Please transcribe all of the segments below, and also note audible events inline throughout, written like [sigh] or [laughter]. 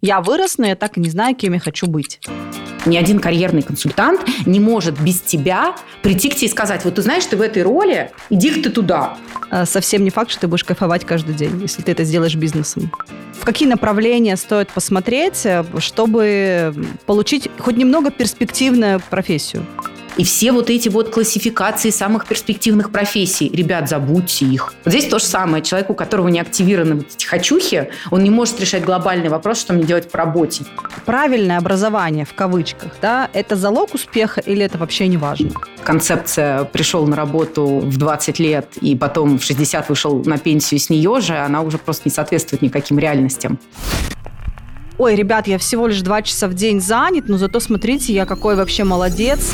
Я вырос, но я так и не знаю, кем я хочу быть. Ни один карьерный консультант не может без тебя прийти к тебе и сказать, вот ты знаешь, ты в этой роли, иди ты туда. А, совсем не факт, что ты будешь кайфовать каждый день, если ты это сделаешь бизнесом. В какие направления стоит посмотреть, э, чтобы получить хоть немного перспективную профессию? И все вот эти вот классификации самых перспективных профессий, ребят, забудьте их. Вот здесь то же самое. Человек, у которого не активированы вот эти хочухи, он не может решать глобальный вопрос, что мне делать по работе. Правильное образование, в кавычках, да, это залог успеха или это вообще не важно? Концепция «пришел на работу в 20 лет и потом в 60 вышел на пенсию с нее же», она уже просто не соответствует никаким реальностям ой, ребят, я всего лишь два часа в день занят, но зато смотрите, я какой вообще молодец.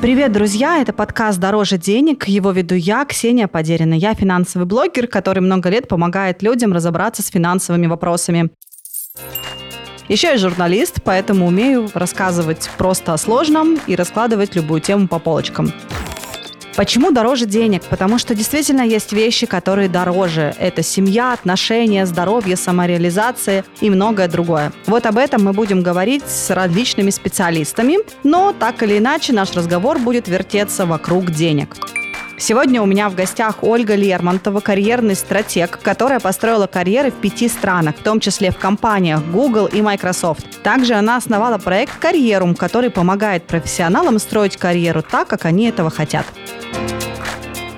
Привет, друзья! Это подкаст «Дороже денег». Его веду я, Ксения Подерина. Я финансовый блогер, который много лет помогает людям разобраться с финансовыми вопросами. Еще я журналист, поэтому умею рассказывать просто о сложном и раскладывать любую тему по полочкам. Почему дороже денег? Потому что действительно есть вещи, которые дороже. Это семья, отношения, здоровье, самореализация и многое другое. Вот об этом мы будем говорить с различными специалистами, но так или иначе наш разговор будет вертеться вокруг денег. Сегодня у меня в гостях Ольга Лермонтова, карьерный стратег, которая построила карьеры в пяти странах, в том числе в компаниях Google и Microsoft. Также она основала проект «Карьерум», который помогает профессионалам строить карьеру так, как они этого хотят.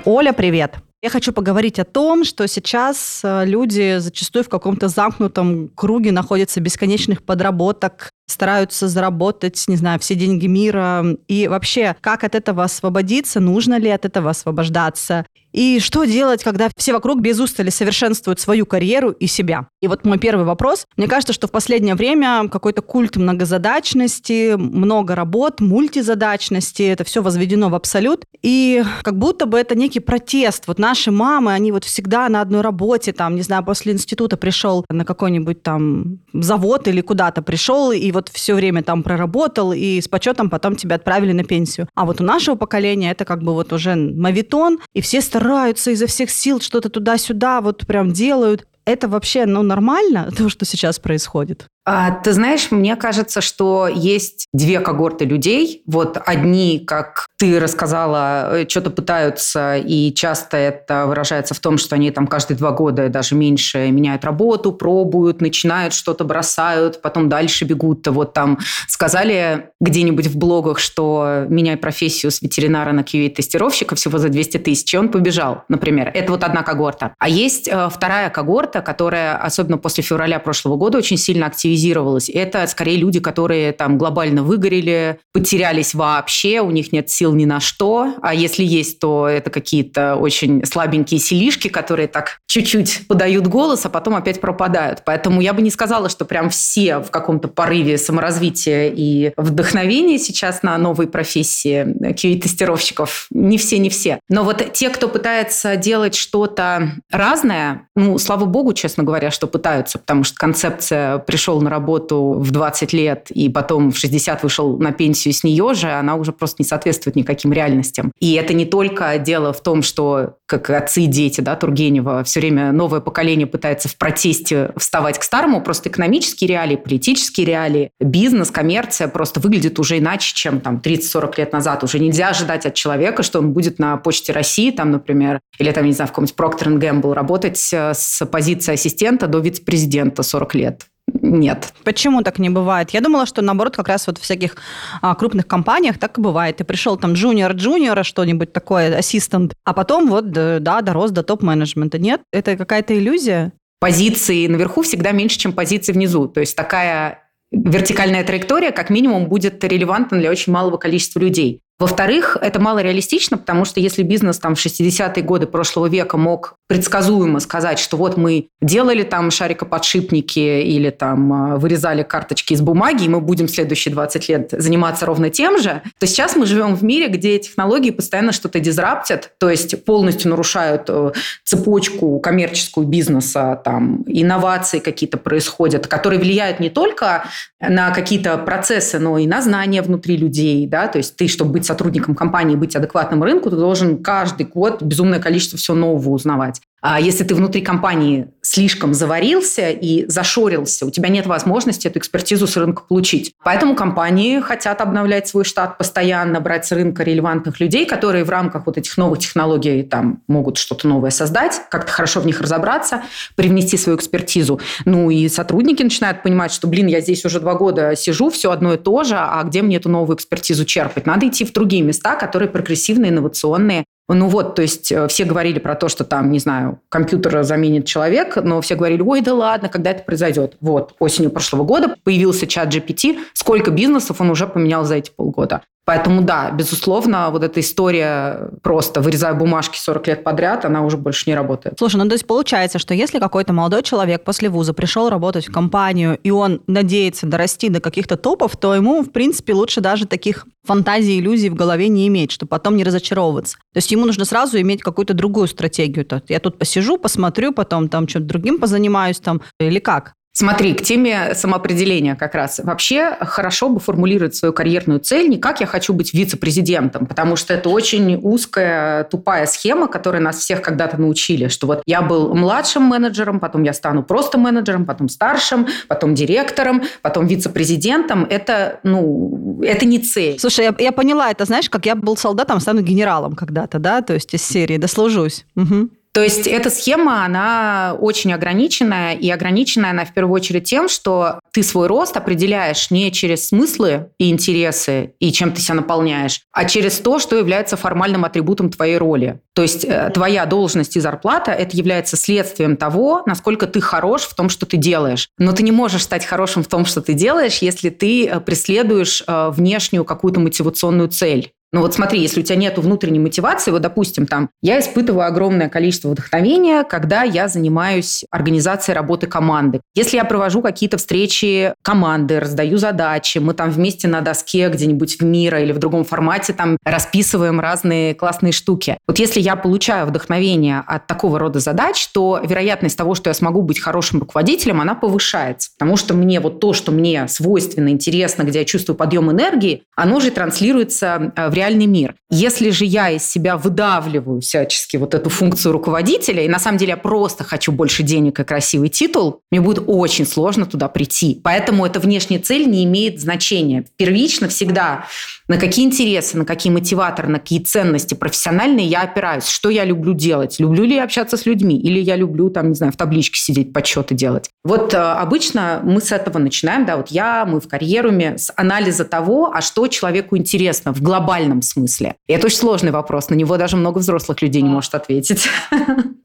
Оля, привет! Я хочу поговорить о том, что сейчас э, люди зачастую в каком-то замкнутом круге находятся бесконечных подработок, стараются заработать, не знаю, все деньги мира. И вообще, как от этого освободиться? Нужно ли от этого освобождаться? И что делать, когда все вокруг без устали совершенствуют свою карьеру и себя? И вот мой первый вопрос. Мне кажется, что в последнее время какой-то культ многозадачности, много работ, мультизадачности, это все возведено в абсолют. И как будто бы это некий протест. Вот наши мамы, они вот всегда на одной работе, там, не знаю, после института пришел на какой-нибудь там завод или куда-то пришел, и вот все время там проработал, и с почетом потом тебя отправили на пенсию. А вот у нашего поколения это как бы вот уже мавитон, и все стараются изо всех сил что-то туда-сюда вот прям делают. Это вообще, ну, нормально, [laughs] то, что сейчас происходит? А, ты знаешь, мне кажется, что есть две когорты людей. Вот одни, как ты рассказала, э, что-то пытаются, и часто это выражается в том, что они там каждые два года, даже меньше, меняют работу, пробуют, начинают что-то, бросают, потом дальше бегут. Вот там сказали где-нибудь в блогах, что меняй профессию с ветеринара на QA-тестировщика всего за 200 тысяч, и он побежал, например. Это вот одна когорта. А есть э, вторая когорта, которая, особенно после февраля прошлого года, очень сильно активизировалась активизировалось. Это скорее люди, которые там глобально выгорели, потерялись вообще, у них нет сил ни на что. А если есть, то это какие-то очень слабенькие селишки, которые так чуть-чуть подают голос, а потом опять пропадают. Поэтому я бы не сказала, что прям все в каком-то порыве саморазвития и вдохновения сейчас на новые профессии QA-тестировщиков. Не все, не все. Но вот те, кто пытается делать что-то разное, ну, слава богу, честно говоря, что пытаются, потому что концепция «пришел на работу в 20 лет и потом в 60 вышел на пенсию с нее же, она уже просто не соответствует никаким реальностям. И это не только дело в том, что, как отцы и дети, да, Тургенева, все время новое поколение пытается в протесте вставать к старому, просто экономические реалии, политические реалии, бизнес, коммерция просто выглядит уже иначе, чем там 30-40 лет назад. Уже нельзя ожидать от человека, что он будет на Почте России, там, например, или там, не знаю, в каком-нибудь Procter Gamble работать э, с позиции ассистента до вице-президента 40 лет нет. Почему так не бывает? Я думала, что наоборот, как раз вот в всяких а, крупных компаниях так и бывает. Ты пришел там джуниор-джуниора, что-нибудь такое, ассистент, а потом вот, да, дорос до топ-менеджмента. Нет? Это какая-то иллюзия? Позиции наверху всегда меньше, чем позиции внизу. То есть такая вертикальная траектория как минимум будет релевантна для очень малого количества людей. Во-вторых, это мало реалистично, потому что если бизнес там в 60-е годы прошлого века мог предсказуемо сказать, что вот мы делали там шарикоподшипники или там а, вырезали карточки из бумаги, и мы будем следующие 20 лет заниматься ровно тем же, то сейчас мы живем в мире, где технологии постоянно что-то дизраптят, то есть полностью нарушают э, цепочку коммерческую бизнеса, там инновации какие-то происходят, которые влияют не только на какие-то процессы, но и на знания внутри людей, да, то есть ты, чтобы быть сотрудником компании, быть адекватным рынку, ты должен каждый год безумное количество всего нового узнавать. А если ты внутри компании слишком заварился и зашорился, у тебя нет возможности эту экспертизу с рынка получить. Поэтому компании хотят обновлять свой штат постоянно, брать с рынка релевантных людей, которые в рамках вот этих новых технологий там могут что-то новое создать, как-то хорошо в них разобраться, привнести свою экспертизу. Ну и сотрудники начинают понимать, что, блин, я здесь уже два года сижу, все одно и то же, а где мне эту новую экспертизу черпать? Надо идти в другие места, которые прогрессивные, инновационные, ну вот, то есть э, все говорили про то, что там, не знаю, компьютер заменит человек, но все говорили, ой, да ладно, когда это произойдет. Вот, осенью прошлого года появился чат GPT, сколько бизнесов он уже поменял за эти полгода. Поэтому да, безусловно, вот эта история просто вырезая бумажки 40 лет подряд, она уже больше не работает. Слушай, ну то есть получается, что если какой-то молодой человек после вуза пришел работать в компанию, и он надеется дорасти до каких-то топов, то ему, в принципе, лучше даже таких фантазий, иллюзий в голове не иметь, чтобы потом не разочаровываться. То есть ему нужно сразу иметь какую-то другую стратегию. Я тут посижу, посмотрю, потом там что-то другим позанимаюсь там, или как? Смотри, к теме самоопределения как раз. Вообще хорошо бы формулировать свою карьерную цель не как я хочу быть вице-президентом, потому что это очень узкая, тупая схема, которой нас всех когда-то научили, что вот я был младшим менеджером, потом я стану просто менеджером, потом старшим, потом директором, потом вице-президентом. Это, ну, это не цель. Слушай, я, я поняла, это знаешь, как я был солдатом, стану генералом когда-то, да, то есть из серии дослужусь. Угу. То есть эта схема, она очень ограниченная, и ограниченная она в первую очередь тем, что ты свой рост определяешь не через смыслы и интересы, и чем ты себя наполняешь, а через то, что является формальным атрибутом твоей роли. То есть э, твоя должность и зарплата – это является следствием того, насколько ты хорош в том, что ты делаешь. Но ты не можешь стать хорошим в том, что ты делаешь, если ты э, преследуешь э, внешнюю какую-то мотивационную цель. Ну вот смотри, если у тебя нет внутренней мотивации, вот, допустим, там, я испытываю огромное количество вдохновения, когда я занимаюсь организацией работы команды. Если я провожу какие-то встречи команды, раздаю задачи, мы там вместе на доске где-нибудь в мира или в другом формате там расписываем разные классные штуки. Вот если я получаю вдохновение от такого рода задач, то вероятность того, что я смогу быть хорошим руководителем, она повышается. Потому что мне вот то, что мне свойственно, интересно, где я чувствую подъем энергии, оно же транслируется э, в реальный мир. Если же я из себя выдавливаю всячески вот эту функцию руководителя, и на самом деле я просто хочу больше денег и красивый титул, мне будет очень сложно туда прийти. Поэтому эта внешняя цель не имеет значения. Первично всегда на какие интересы, на какие мотиваторы, на какие ценности профессиональные я опираюсь, что я люблю делать, люблю ли я общаться с людьми, или я люблю, там, не знаю, в табличке сидеть, подсчеты делать. Вот э, обычно мы с этого начинаем, да, вот я, мы в карьеруме, с анализа того, а что человеку интересно в глобальном смысле. И это очень сложный вопрос, на него даже много взрослых людей не может ответить. [laughs]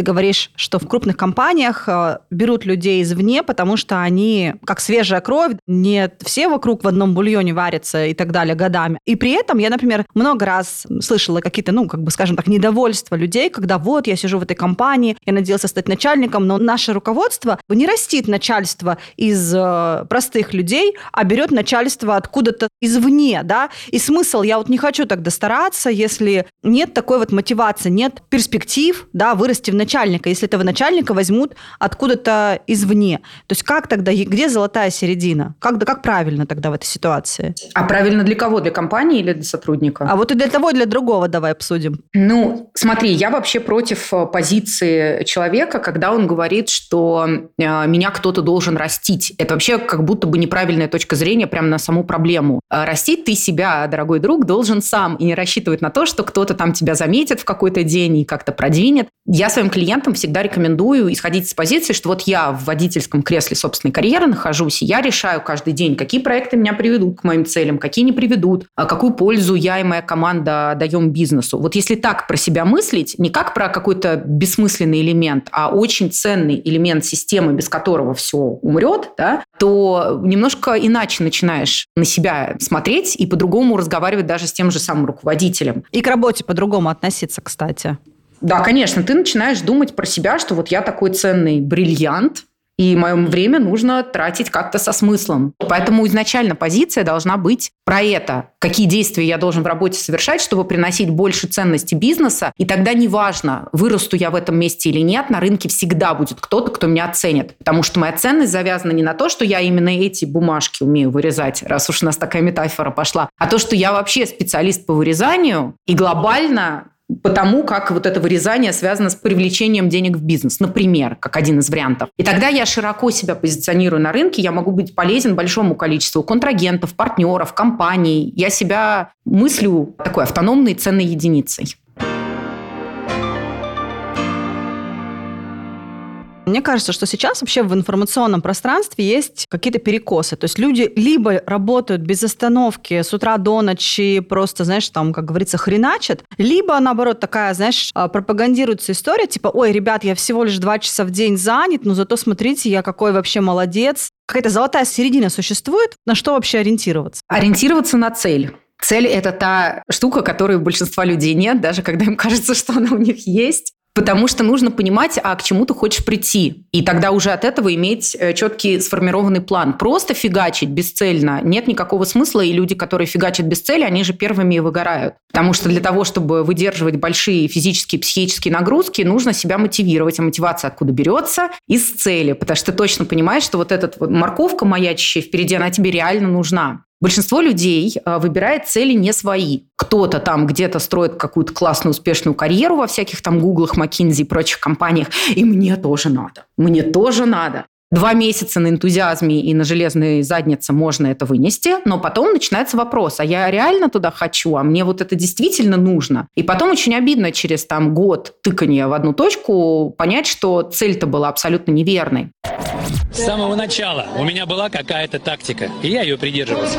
Ты говоришь, что в крупных компаниях э, берут людей извне, потому что они как свежая кровь, не все вокруг в одном бульоне варятся и так далее годами. И при этом я, например, много раз слышала какие-то, ну, как бы, скажем так, недовольства людей, когда вот я сижу в этой компании, я надеялся стать начальником, но наше руководство не растит начальство из э, простых людей, а берет начальство откуда-то извне, да. И смысл, я вот не хочу тогда стараться, если нет такой вот мотивации, нет перспектив, да, вырасти в начальника, если этого начальника возьмут откуда-то извне. То есть как тогда, где золотая середина? Как, как правильно тогда в этой ситуации? А правильно для кого? Для компании или для сотрудника? А вот и для того, и для другого давай обсудим. Ну, смотри, я вообще против э, позиции человека, когда он говорит, что э, меня кто-то должен растить. Это вообще как будто бы неправильная точка зрения прямо на саму проблему. Э, растить ты себя, дорогой друг, должен сам и не рассчитывать на то, что кто-то там тебя заметит в какой-то день и как-то продвинет. Я своим клиентам всегда рекомендую исходить с позиции, что вот я в водительском кресле собственной карьеры нахожусь, и я решаю каждый день, какие проекты меня приведут к моим целям, какие не приведут, а какую пользу я и моя команда даем бизнесу. Вот если так про себя мыслить, не как про какой-то бессмысленный элемент, а очень ценный элемент системы, без которого все умрет, да, то немножко иначе начинаешь на себя смотреть и по-другому разговаривать даже с тем же самым руководителем. И к работе по-другому относиться, кстати. Да, конечно, ты начинаешь думать про себя, что вот я такой ценный бриллиант, И мое время нужно тратить как-то со смыслом. Поэтому изначально позиция должна быть про это. Какие действия я должен в работе совершать, чтобы приносить больше ценности бизнеса. И тогда неважно, вырасту я в этом месте или нет, на рынке всегда будет кто-то, кто меня оценит. Потому что моя ценность завязана не на то, что я именно эти бумажки умею вырезать, раз уж у нас такая метафора пошла, а то, что я вообще специалист по вырезанию и глобально потому как вот это вырезание связано с привлечением денег в бизнес, например, как один из вариантов. И тогда я широко себя позиционирую на рынке, я могу быть полезен большому количеству контрагентов, партнеров, компаний. Я себя мыслю такой автономной ценной единицей. Мне кажется, что сейчас вообще в информационном пространстве есть какие-то перекосы. То есть люди либо работают без остановки с утра до ночи, просто, знаешь, там, как говорится, хреначат, либо, наоборот, такая, знаешь, а, пропагандируется история, типа, ой, ребят, я всего лишь два часа в день занят, но зато смотрите, я какой вообще молодец. Какая-то золотая середина существует, на что вообще ориентироваться? Ориентироваться на цель. Цель – это та штука, которой у большинства людей нет, даже когда им кажется, что она у них есть. Потому что нужно понимать, а к чему ты хочешь прийти. И тогда уже от этого иметь э, четкий сформированный план. Просто фигачить бесцельно нет никакого смысла, и люди, которые фигачат без цели, они же первыми и выгорают. Потому что для того, чтобы выдерживать большие физические и психические нагрузки, нужно себя мотивировать. А мотивация откуда берется? Из цели. Потому что ты точно понимаешь, что вот эта вот морковка маячащая впереди, она тебе реально нужна. Большинство людей а, выбирает цели не свои. Кто-то там где-то строит какую-то классную, успешную карьеру во всяких там Гуглах, Маккинзи и прочих компаниях. И мне тоже надо. Мне тоже надо. Два месяца на энтузиазме и на железной заднице можно это вынести, но потом начинается вопрос, а я реально туда хочу, а мне вот это действительно нужно? И потом очень обидно через там год тыкания в одну точку понять, что цель-то была абсолютно неверной. С самого начала у меня была какая-то тактика, и я ее придерживался.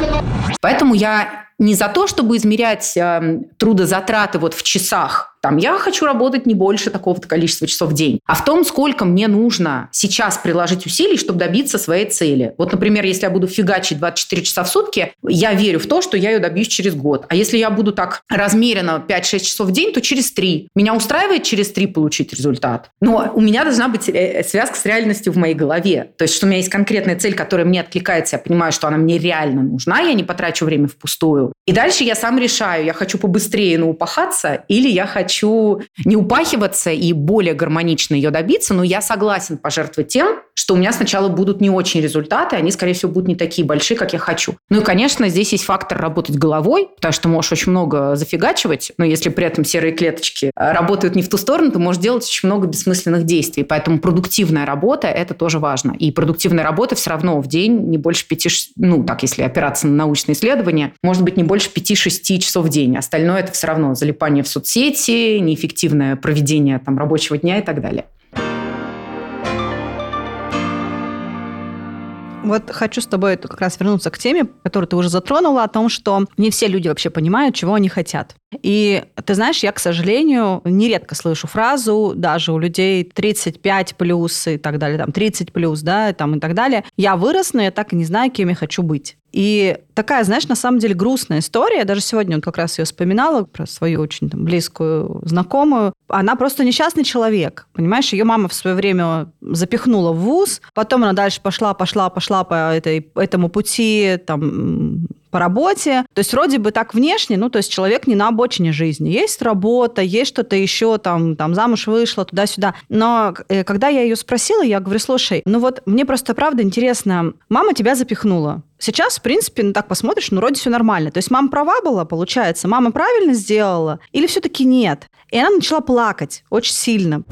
Поэтому я не за то, чтобы измерять э, трудозатраты вот в часах, там, я хочу работать не больше такого-то количества часов в день, а в том, сколько мне нужно сейчас приложить усилий, чтобы добиться своей цели. Вот, например, если я буду фигачить 24 часа в сутки, я верю в то, что я ее добьюсь через год. А если я буду так размеренно 5-6 часов в день, то через 3. Меня устраивает через 3 получить результат. Но у меня должна быть э, связка с реальностью в моей голове. То есть, что у меня есть конкретная цель, которая мне откликается, я понимаю, что она мне реально нужна, я не потрачу время впустую. И дальше я сам решаю, я хочу побыстрее наупахаться или я хочу не упахиваться и более гармонично ее добиться, но я согласен пожертвовать тем, что у меня сначала будут не очень результаты, они, скорее всего, будут не такие большие, как я хочу. Ну и, конечно, здесь есть фактор работать головой, потому что можешь очень много зафигачивать, но если при этом серые клеточки э, работают не в ту сторону, то можешь делать очень много бессмысленных действий. Поэтому продуктивная работа – это тоже важно. И продуктивная работа все равно в день не больше пяти, ну так, если опираться на научные исследования, может быть не больше пяти-шести часов в день. Остальное – это все равно залипание в соцсети, неэффективное проведение там, рабочего дня и так далее. Вот хочу с тобой как раз вернуться к теме, которую ты уже затронула, о том, что не все люди вообще понимают, чего они хотят. И ты знаешь, я, к сожалению, нередко слышу фразу, даже у людей 35 плюс и так далее, там 30 плюс, да, там и так далее. Я вырос, но я так и не знаю, кем я хочу быть. И такая, знаешь, на самом деле грустная история. Я даже сегодня вот как раз ее вспоминала про свою очень там, близкую знакомую. Она просто несчастный человек. Понимаешь, ее мама в свое время запихнула в вуз, потом она дальше пошла, пошла, пошла по этой, этому пути, там, по работе. То есть вроде бы так внешне, ну, то есть человек не на обочине жизни. Есть работа, есть что-то еще, там, там замуж вышла, туда-сюда. Но э, когда я ее спросила, я говорю, слушай, ну вот мне просто правда интересно, мама тебя запихнула. Сейчас, в принципе, ну так посмотришь, ну вроде все нормально. То есть мама права была, получается, мама правильно сделала или все-таки нет? И она начала плакать очень сильно.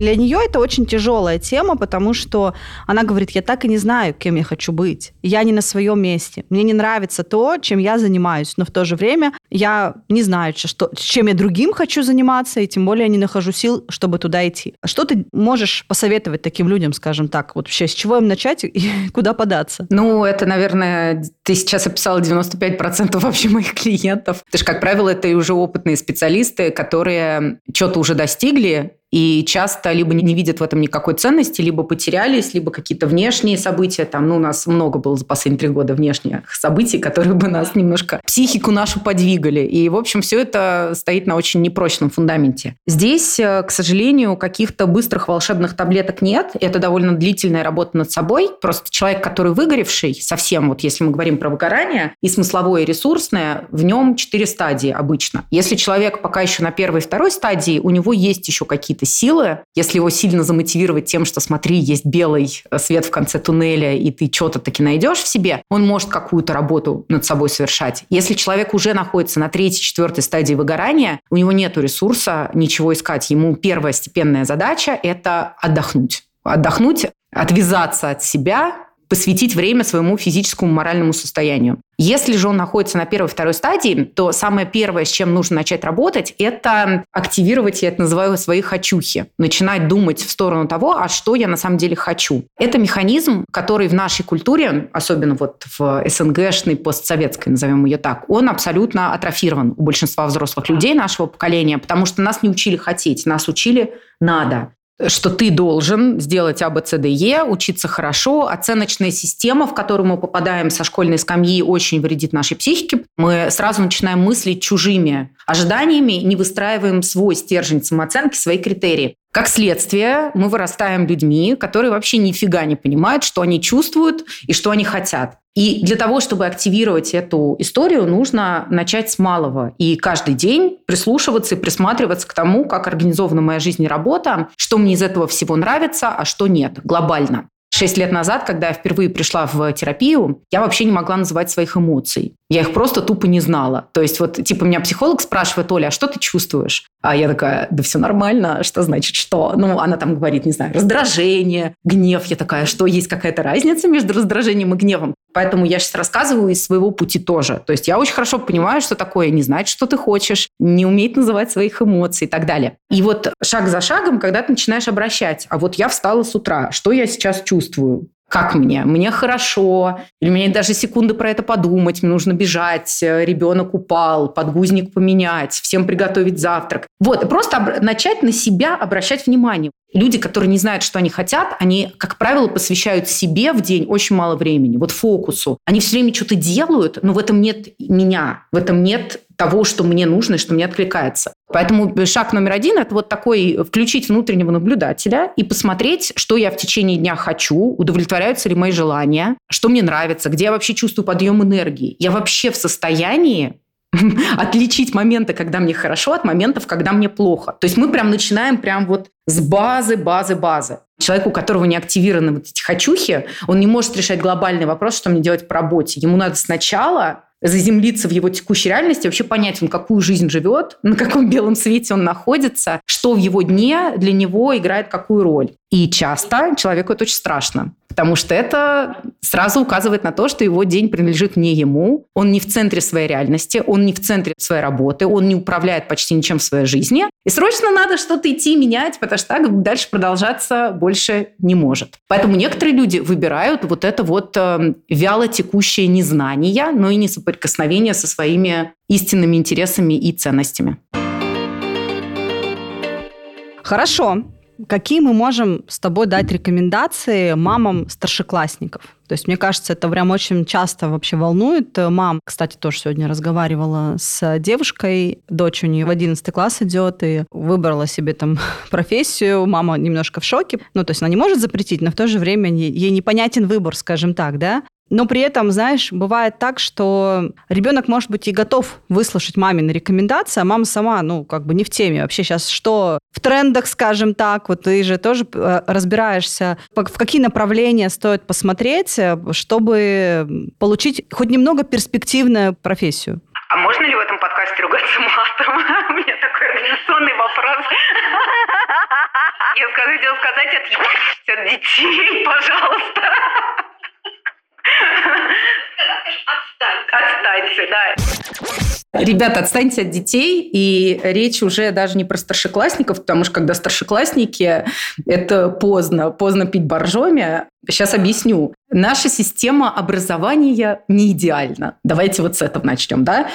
Для нее это очень тяжелая тема, потому что она говорит, я так и не знаю, кем я хочу быть. Я не на своем месте. Мне не нравится то, чем я занимаюсь, но в то же время я не знаю, что, чем я другим хочу заниматься, и тем более не нахожу сил, чтобы туда идти. Что ты можешь посоветовать таким людям, скажем так, вот вообще с чего им начать и [laughs] куда податься? Ну, это, наверное, ты сейчас описала 95% вообще моих клиентов. Ты же, как правило, это и уже опытные специалисты, которые что-то уже достигли, и часто либо не видят в этом никакой ценности, либо потерялись, либо какие-то внешние события. Там, ну, у нас много было за последние три года внешних событий, которые бы нас немножко психику нашу подвигали. И, в общем, все это стоит на очень непрочном фундаменте. Здесь, э, к сожалению, каких-то быстрых волшебных таблеток нет. Это довольно длительная работа над собой. Просто человек, который выгоревший, совсем, вот если мы говорим про выгорание, и смысловое, и ресурсное, в нем четыре стадии обычно. Если человек пока еще на первой и второй стадии, у него есть еще какие-то силы. Если его сильно замотивировать тем, что смотри, есть белый э, свет в конце туннеля, и ты что-то таки найдешь в себе, он может какую-то работу над собой совершать. Если человек уже находится на третьей, четвертой стадии выгорания, у него нет ресурса ничего искать. Ему первая степенная задача – это отдохнуть. Отдохнуть, отвязаться от себя, посвятить время своему физическому, моральному состоянию. Если же он находится на первой, второй стадии, то самое первое, с чем нужно начать работать, это активировать, я это называю, свои хочухи. Начинать думать в сторону того, а что я на самом деле хочу. Это механизм, который в нашей культуре, особенно вот в СНГшной, постсоветской, назовем ее так, он абсолютно атрофирован у большинства взрослых людей нашего поколения, потому что нас не учили хотеть, нас учили надо что ты должен сделать А, Б, С, Д, Е, учиться хорошо. Оценочная система, в которую мы попадаем со школьной скамьи, очень вредит нашей психике. Мы сразу начинаем мыслить чужими ожиданиями, не выстраиваем свой стержень самооценки, свои критерии. Как следствие, мы вырастаем людьми, которые вообще нифига не понимают, что они чувствуют и что они хотят. И для того, чтобы активировать эту историю, нужно начать с малого. И каждый день прислушиваться и присматриваться к тому, как организована моя жизнь и работа, что мне из этого всего нравится, а что нет, глобально. Шесть лет назад, когда я впервые пришла в терапию, я вообще не могла называть своих эмоций. Я их просто тупо не знала. То есть вот, типа, меня психолог спрашивает, Оля, а что ты чувствуешь? А я такая, да все нормально, что значит что? Ну, она там говорит, не знаю, раздражение, гнев. Я такая, что есть какая-то разница между раздражением и гневом? Поэтому я сейчас рассказываю из своего пути тоже. То есть я очень хорошо понимаю, что такое не знать, что ты хочешь, не уметь называть своих эмоций и так далее. И вот шаг за шагом, когда ты начинаешь обращать, а вот я встала с утра, что я сейчас чувствую? как мне? Мне хорошо, или мне даже секунды про это подумать, мне нужно бежать, э, ребенок упал, подгузник поменять, всем приготовить завтрак. Вот, просто начать на себя обращать внимание. Люди, которые не знают, что они хотят, они, как правило, посвящают себе в день очень мало времени, вот фокусу. Они все время что-то делают, но в этом нет меня, в этом нет того, что мне нужно и что мне откликается. Поэтому шаг номер один – это вот такой включить внутреннего наблюдателя и посмотреть, что я в течение дня хочу, удовлетворяются ли мои желания, что мне нравится, где я вообще чувствую подъем энергии. Я вообще в состоянии [laughs] отличить моменты, когда мне хорошо, от моментов, когда мне плохо. То есть мы прям начинаем прям вот с базы, базы, базы. Человек, у которого не активированы вот эти хочухи, он не может решать глобальный вопрос, что мне делать по работе. Ему надо сначала заземлиться в его текущей реальности, вообще понять, он какую жизнь живет, на каком [laughs] белом свете он находится, что в его дне для него играет какую роль. И часто человеку это очень страшно, потому что это сразу указывает на то, что его день принадлежит не ему, он не в центре своей реальности, он не в центре своей работы, он не управляет почти ничем в своей жизни. И срочно надо что-то идти менять, потому что так дальше продолжаться больше не может. Поэтому некоторые люди выбирают вот это вот э, вяло текущее незнание, но и не соприкосновение со своими истинными интересами и ценностями. Хорошо. Какие мы можем с тобой дать рекомендации мамам старшеклассников? То есть, мне кажется, это прям очень часто вообще волнует мам. Кстати, тоже сегодня разговаривала с девушкой, дочь у нее в 11 класс идет и выбрала себе там [laughs] профессию. Мама немножко в шоке. Ну, то есть она не может запретить, но в то же время ей непонятен выбор, скажем так, да? Но при этом, знаешь, бывает так, что ребенок, может быть, и готов выслушать мамины рекомендации, а мама сама, ну, как бы не в теме. Вообще сейчас что в трендах, скажем так, вот ты же тоже э, разбираешься, в какие направления стоит посмотреть, э, чтобы получить хоть немного перспективную профессию. А можно ли в этом подкасте ругаться матом? [laughs] У меня такой организационный вопрос. [laughs] Я хотела сказать, от детей, пожалуйста. [laughs] Отстаньте, да. Ребята, отстаньте от детей, и речь уже даже не про старшеклассников, потому что когда старшеклассники, это поздно, поздно пить боржоми. Сейчас объясню. Наша система образования не идеальна. Давайте вот с этого начнем, да?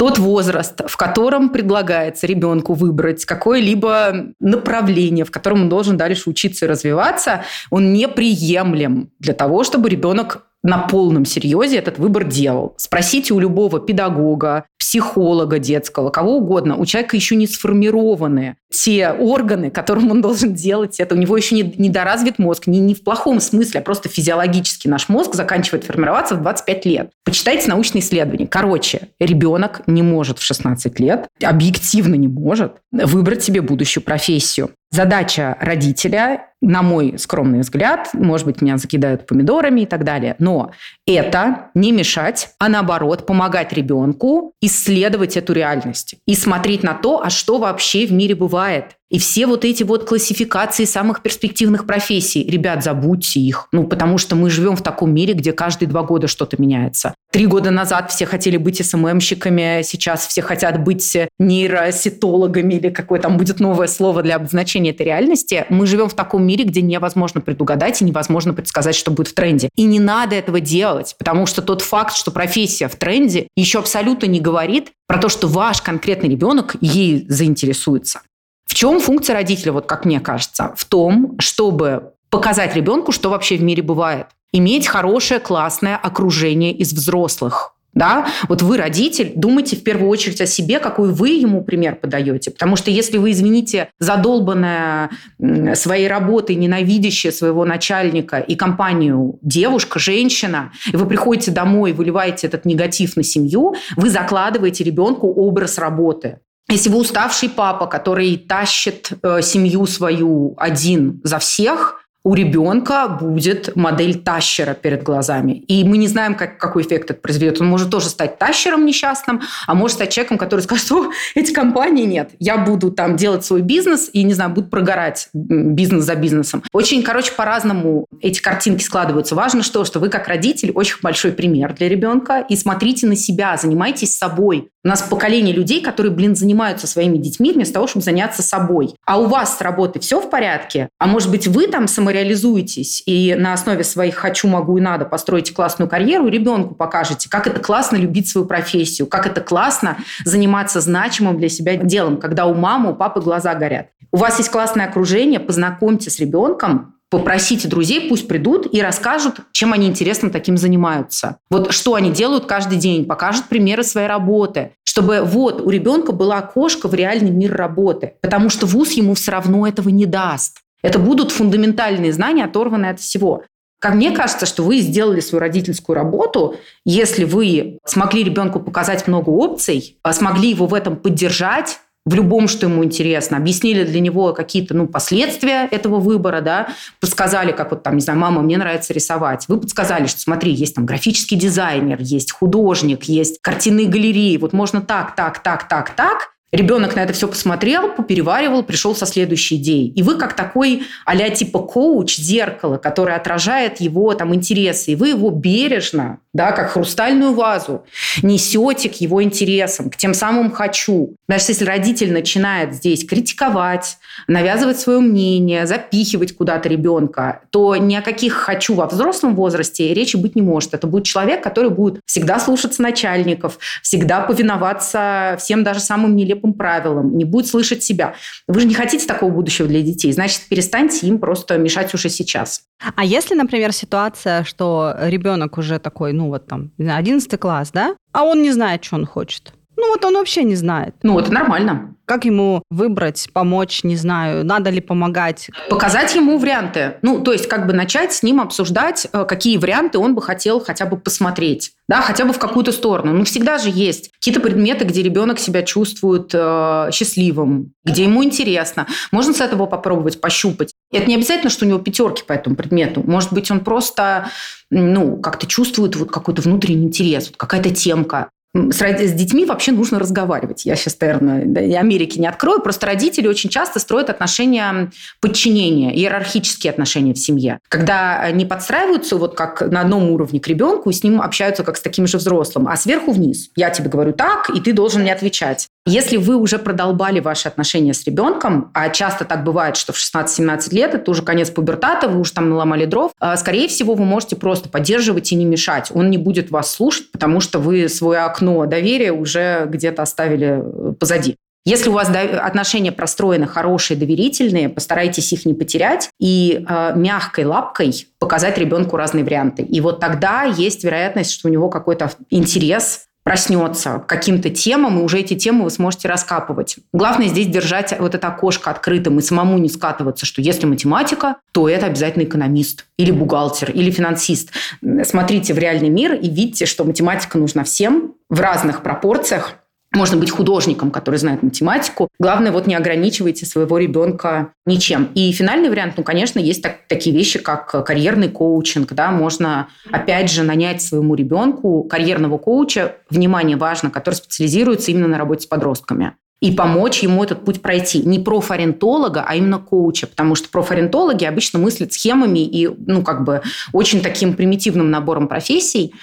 тот возраст, в котором предлагается ребенку выбрать какое-либо направление, в котором он должен дальше учиться и развиваться, он неприемлем для того, чтобы ребенок на полном серьезе этот выбор делал. Спросите у любого педагога, психолога детского, кого угодно. У человека еще не сформированы те органы, которым он должен делать это. У него еще не, не мозг, не, не в плохом смысле, а просто физиологически наш мозг заканчивает формироваться в 25 лет. Почитайте научные исследования. Короче, ребенок не может в 16 лет, объективно не может, выбрать себе будущую профессию. Задача родителя, на мой скромный взгляд, может быть, меня закидают помидорами и так далее, но это не мешать, а наоборот помогать ребенку исследовать эту реальность и смотреть на то, а что вообще в мире бывает. И все вот эти вот классификации самых перспективных профессий, ребят, забудьте их. Ну, потому что мы живем в таком мире, где каждые два года что-то меняется. Три года назад все хотели быть СММщиками, сейчас все хотят быть нейроситологами или какое там будет новое слово для обозначения этой реальности. Мы живем в таком мире, где невозможно предугадать и невозможно предсказать, что будет в тренде. И не надо этого делать, потому что тот факт, что профессия в тренде, еще абсолютно не говорит про то, что ваш конкретный ребенок ей заинтересуется. В чем функция родителя, вот как мне кажется? В том, чтобы показать ребенку, что вообще в мире бывает. Иметь хорошее, классное окружение из взрослых. Да? Вот вы, родитель, думайте в первую очередь о себе, какой вы ему пример подаете. Потому что если вы, извините, задолбанная своей работой, ненавидящая своего начальника и компанию девушка, женщина, и вы приходите домой выливаете этот негатив на семью, вы закладываете ребенку образ работы. Если вы уставший папа, который тащит э, семью свою один за всех, у ребенка будет модель тащера перед глазами. И мы не знаем, как, какой эффект это произведет. Он может тоже стать тащером несчастным, а может стать человеком, который скажет, что эти компании нет. Я буду там делать свой бизнес и, не знаю, буду прогорать бизнес за бизнесом. Очень, короче, по-разному эти картинки складываются. Важно что, что вы как родитель очень большой пример для ребенка. И смотрите на себя, занимайтесь собой. У нас поколение людей, которые, блин, занимаются своими детьми вместо того, чтобы заняться собой. А у вас с работы все в порядке? А может быть, вы там самореализуетесь и на основе своих «хочу, могу и надо» построите классную карьеру ребенку покажете, как это классно любить свою профессию, как это классно заниматься значимым для себя делом, когда у мамы, у папы глаза горят. У вас есть классное окружение, познакомьте с ребенком, попросите друзей, пусть придут и расскажут, чем они интересно таким занимаются. Вот что они делают каждый день, покажут примеры своей работы, чтобы вот у ребенка была окошко в реальный мир работы, потому что вуз ему все равно этого не даст. Это будут фундаментальные знания, оторванные от всего. Как мне кажется, что вы сделали свою родительскую работу, если вы смогли ребенку показать много опций, а смогли его в этом поддержать, в любом, что ему интересно, объяснили для него какие-то ну, последствия этого выбора, да, подсказали, как вот там, не знаю, мама, мне нравится рисовать. Вы подсказали, что смотри, есть там графический дизайнер, есть художник, есть картинные галереи, вот можно так, так, так, так, так, Ребенок на это все посмотрел, попереваривал, пришел со следующей идеей. И вы как такой а типа коуч, зеркало, которое отражает его там интересы. И вы его бережно, да, как хрустальную вазу, несете к его интересам, к тем самым «хочу». Даже если родитель начинает здесь критиковать, навязывать свое мнение, запихивать куда-то ребенка, то ни о каких «хочу» во взрослом возрасте речи быть не может. Это будет человек, который будет всегда слушаться начальников, всегда повиноваться всем даже самым нелепым правилам, не будет слышать себя. Вы же не хотите такого будущего для детей, значит, перестаньте им просто мешать уже сейчас. А если, например, ситуация, что ребенок уже такой, ну вот там, 11 класс, да, а он не знает, что он хочет? Ну вот он вообще не знает. Ну, это нормально. Как ему выбрать, помочь, не знаю, надо ли помогать? Показать ему варианты. Ну, то есть как бы начать с ним обсуждать, э, какие варианты он бы хотел хотя бы посмотреть. Да, хотя бы в какую-то сторону. Ну, всегда же есть какие-то предметы, где ребенок себя чувствует э, счастливым, где ему интересно. Можно с этого попробовать пощупать. Это не обязательно, что у него пятерки по этому предмету. Может быть, он просто ну, как-то чувствует вот какой-то внутренний интерес, вот какая-то темка с, с детьми вообще нужно разговаривать. Я сейчас, наверное, Америки не открою. Просто родители очень часто строят отношения подчинения, иерархические отношения в семье. Когда не подстраиваются вот как на одном уровне к ребенку и с ним общаются как с таким же взрослым, а сверху вниз. Я тебе говорю так, и ты должен мне отвечать. Если вы уже продолбали ваши отношения с ребенком, а часто так бывает, что в 16-17 лет, это уже конец пубертата, вы уже там наломали дров, а, скорее всего, вы можете просто поддерживать и не мешать. Он не будет вас слушать, потому что вы свое окно доверия уже где-то оставили э, позади. Если у вас отношения простроены хорошие, доверительные, постарайтесь их не потерять и э, мягкой лапкой показать ребенку разные варианты. И вот тогда есть вероятность, что у него какой-то интерес проснется к каким-то темам, и уже эти темы вы сможете раскапывать. Главное здесь держать вот это окошко открытым и самому не скатываться, что если математика, то это обязательно экономист или бухгалтер, или финансист. Смотрите в реальный мир и видите, что математика нужна всем в разных пропорциях, можно быть художником, который знает математику. Главное, вот не ограничивайте своего ребенка ничем. И финальный вариант, ну, конечно, есть так, такие вещи, как карьерный коучинг. Да? Можно, опять же, нанять своему ребенку карьерного коуча, внимание важно, который специализируется именно на работе с подростками и помочь ему этот путь пройти. Не профориентолога, а именно коуча, потому что профориентологи обычно мыслят схемами и, ну, как бы очень таким примитивным набором профессий.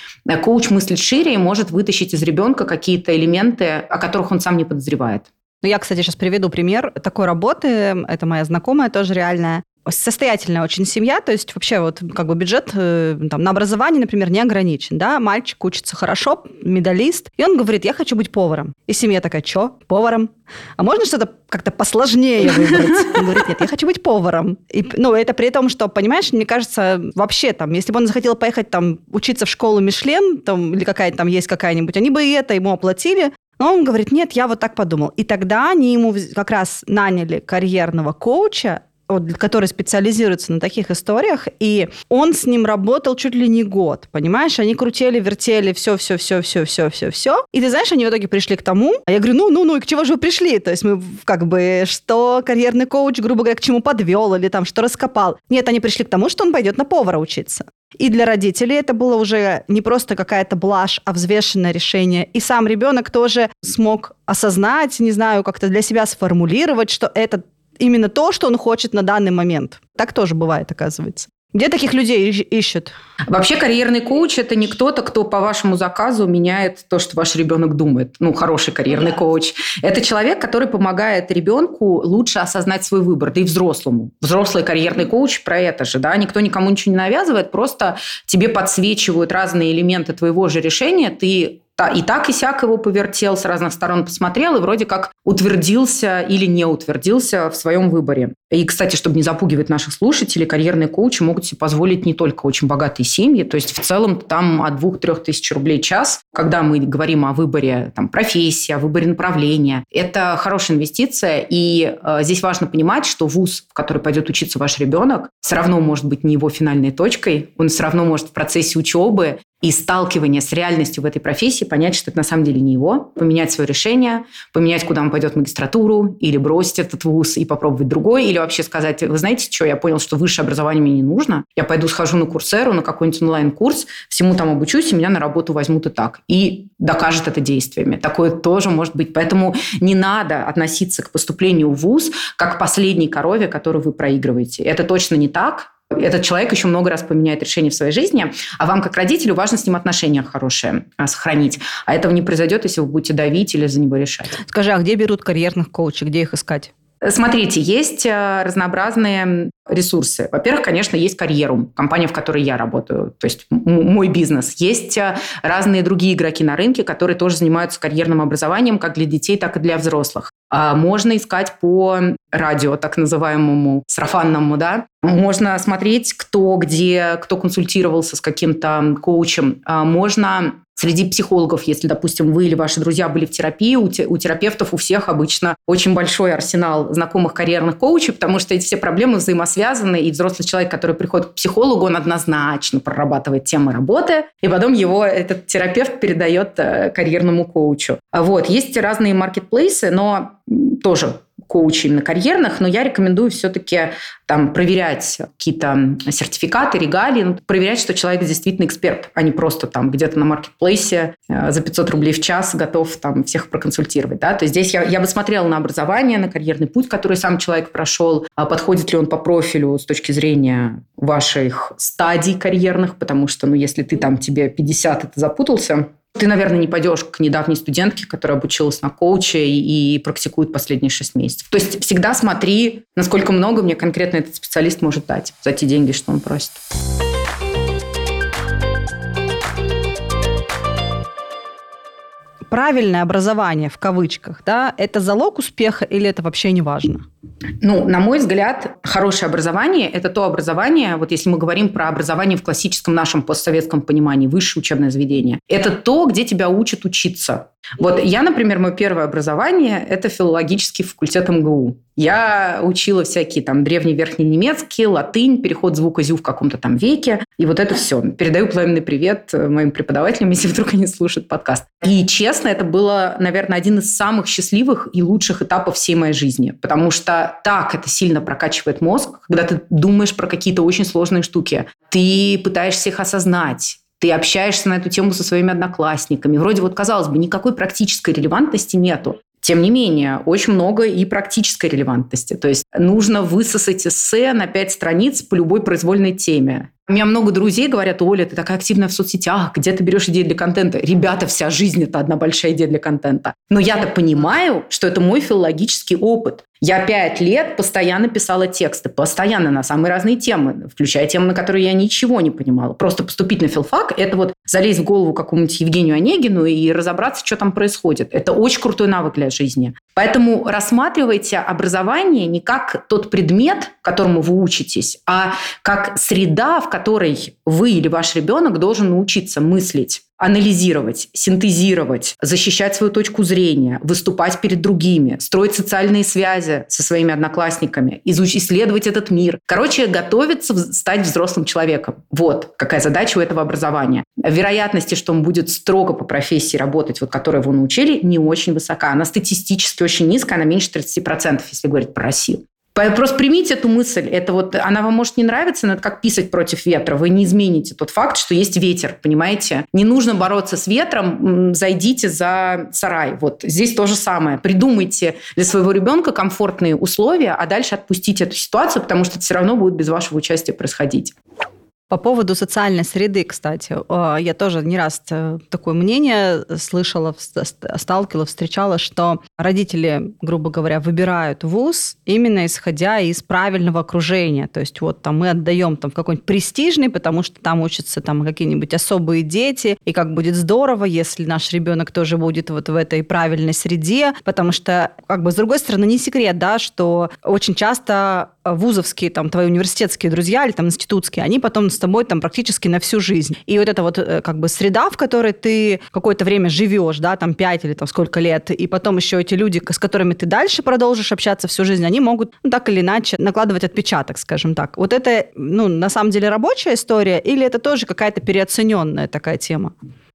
Коуч мыслит шире и может вытащить из ребенка какие-то элементы, о которых он сам не подозревает. Ну, я, кстати, сейчас приведу пример такой работы. Это моя знакомая тоже реальная состоятельная очень семья, то есть вообще вот как бы бюджет э, там, на образование, например, не ограничен, да, мальчик учится хорошо, медалист, и он говорит, я хочу быть поваром. И семья такая, что, поваром? А можно что-то как-то посложнее выбрать? Он говорит, нет, я хочу быть поваром. И, ну, это при том, что, понимаешь, мне кажется, вообще там, если бы он захотел поехать там учиться в школу Мишлен, там, или какая-то там есть какая-нибудь, они бы и это ему оплатили, но он говорит, нет, я вот так подумал. И тогда они ему как раз наняли карьерного коуча, который специализируется на таких историях, и он с ним работал чуть ли не год, понимаешь? Они крутили, вертели, все, все, все, все, все, все, все. И ты знаешь, они в итоге пришли к тому, а я говорю, ну, ну, ну, и к чему же вы пришли? То есть мы как бы, что карьерный коуч, грубо говоря, к чему подвел или там, что раскопал? Нет, они пришли к тому, что он пойдет на повара учиться. И для родителей это было уже не просто какая-то блажь, а взвешенное решение. И сам ребенок тоже смог осознать, не знаю, как-то для себя сформулировать, что это именно то, что он хочет на данный момент. Так тоже бывает, оказывается. Где таких людей ищут? Вообще карьерный коуч – это не кто-то, кто по вашему заказу меняет то, что ваш ребенок думает. Ну, хороший карьерный да. коуч. Это человек, который помогает ребенку лучше осознать свой выбор, да и взрослому. Взрослый карьерный коуч про это же, да, никто никому ничего не навязывает, просто тебе подсвечивают разные элементы твоего же решения, ты и так и сяк его повертел, с разных сторон посмотрел и вроде как утвердился или не утвердился в своем выборе. И, кстати, чтобы не запугивать наших слушателей, карьерные коучи могут себе позволить не только очень богатые семьи, то есть в целом там от 2-3 тысяч рублей час, когда мы говорим о выборе там, профессии, о выборе направления. Это хорошая инвестиция, и э, здесь важно понимать, что вуз, в который пойдет учиться ваш ребенок, все равно может быть не его финальной точкой, он все равно может в процессе учебы и сталкивания с реальностью в этой профессии понять, что это на самом деле не его, поменять свое решение, поменять, куда он пойдет в магистратуру, или бросить этот вуз и попробовать другой, или вообще сказать, вы знаете, что, я понял, что высшее образование мне не нужно, я пойду схожу на курсеру, на какой-нибудь онлайн-курс, всему там обучусь, и меня на работу возьмут и так. И докажет это действиями. Такое тоже может быть. Поэтому не надо относиться к поступлению в вуз как к последней корове, которую вы проигрываете. Это точно не так, этот человек еще много раз поменяет решение в своей жизни, а вам, как родителю, важно с ним отношения хорошие а, сохранить. А этого не произойдет, если вы будете давить или за него решать. Скажи, а где берут карьерных коучей, где их искать? Смотрите, есть э, разнообразные ресурсы. Во-первых, конечно, есть карьеру, компания, в которой я работаю, то есть мой бизнес. Есть э, разные другие игроки на рынке, которые тоже занимаются карьерным образованием как для детей, так и для взрослых. А можно искать по радио, так называемому, сарафанному, да. Можно смотреть, кто где, кто консультировался с каким-то коучем. А можно Среди психологов, если, допустим, вы или ваши друзья были в терапии, у, те, у терапевтов у всех обычно очень большой арсенал знакомых карьерных коучей, потому что эти все проблемы взаимосвязаны, и взрослый человек, который приходит к психологу, он однозначно прорабатывает темы работы, и потом его этот терапевт передает э, карьерному коучу. Вот. Есть разные маркетплейсы, но тоже коучей именно карьерных, но я рекомендую все-таки там проверять какие-то сертификаты, регалии, ну, проверять, что человек действительно эксперт, а не просто там где-то на маркетплейсе э, за 500 рублей в час готов там всех проконсультировать. Да? То есть здесь я, я бы смотрела на образование, на карьерный путь, который сам человек прошел, а подходит ли он по профилю с точки зрения ваших стадий карьерных, потому что, ну, если ты там тебе 50, и ты запутался, ты, наверное, не пойдешь к недавней студентке, которая обучилась на коуче и, практикует последние шесть месяцев. То есть всегда смотри, насколько много мне конкретно этот специалист может дать за те деньги, что он просит. Правильное образование в кавычках, да, это залог успеха или это вообще не важно? Ну, на мой взгляд, хорошее образование – это то образование, вот если мы говорим про образование в классическом нашем постсоветском понимании, высшее учебное заведение, это то, где тебя учат учиться. Вот я, например, мое первое образование – это филологический факультет МГУ. Я учила всякие там древний верхний немецкий, латынь, переход звука зю в каком-то там веке. И вот это все. Передаю пламенный привет моим преподавателям, [laughs] если вдруг они слушают подкаст. И честно, это было, наверное, один из самых счастливых и лучших этапов всей моей жизни. Потому что так это сильно прокачивает мозг, когда ты думаешь про какие-то очень сложные штуки. Ты пытаешься их осознать ты общаешься на эту тему со своими одноклассниками. Вроде вот, казалось бы, никакой практической релевантности нету. Тем не менее, очень много и практической релевантности. То есть нужно высосать эссе на пять страниц по любой произвольной теме. У меня много друзей говорят, Оля, ты такая активная в соцсетях, где ты берешь идеи для контента? Ребята, вся жизнь – это одна большая идея для контента. Но я-то понимаю, что это мой филологический опыт. Я пять лет постоянно писала тексты, постоянно на самые разные темы, включая темы, на которые я ничего не понимала. Просто поступить на филфак – это вот залезть в голову какому-нибудь Евгению Онегину и разобраться, что там происходит. Это очень крутой навык для жизни. Поэтому рассматривайте образование не как тот предмет, которому вы учитесь, а как среда, в которой вы или ваш ребенок должен научиться мыслить анализировать, синтезировать, защищать свою точку зрения, выступать перед другими, строить социальные связи со своими одноклассниками, изучить, исследовать этот мир. Короче, готовиться стать взрослым человеком. Вот какая задача у этого образования. Вероятности, что он будет строго по профессии работать, вот которой его научили, не очень высока. Она статистически очень низкая, она меньше 30%, если говорить про Россию. Просто примите эту мысль. Это вот, она вам может не нравиться, но это как писать против ветра. Вы не измените тот факт, что есть ветер, понимаете? Не нужно бороться с ветром, зайдите за сарай. Вот здесь то же самое. Придумайте для своего ребенка комфортные условия, а дальше отпустите эту ситуацию, потому что это все равно будет без вашего участия происходить. По поводу социальной среды, кстати, а, я тоже не раз э, такое мнение слышала, сталкивалась, встречала, что родители, грубо говоря, выбирают вуз именно исходя из правильного окружения. То есть вот там мы отдаем там какой-нибудь престижный, потому что там учатся там какие-нибудь особые дети, и как будет здорово, если наш ребенок тоже будет вот в этой правильной среде, потому что как бы с другой стороны не секрет, да, что очень часто вузовские там твои университетские друзья или там институтские, они потом с тобой там практически на всю жизнь. И вот эта вот э, как бы среда, в которой ты какое-то время живешь, да, там 5 или там сколько лет, и потом еще эти люди, с которыми ты дальше продолжишь общаться всю жизнь, они могут ну, так или иначе накладывать отпечаток, скажем так. Вот это, ну, на самом деле рабочая история или это тоже какая-то переоцененная такая тема?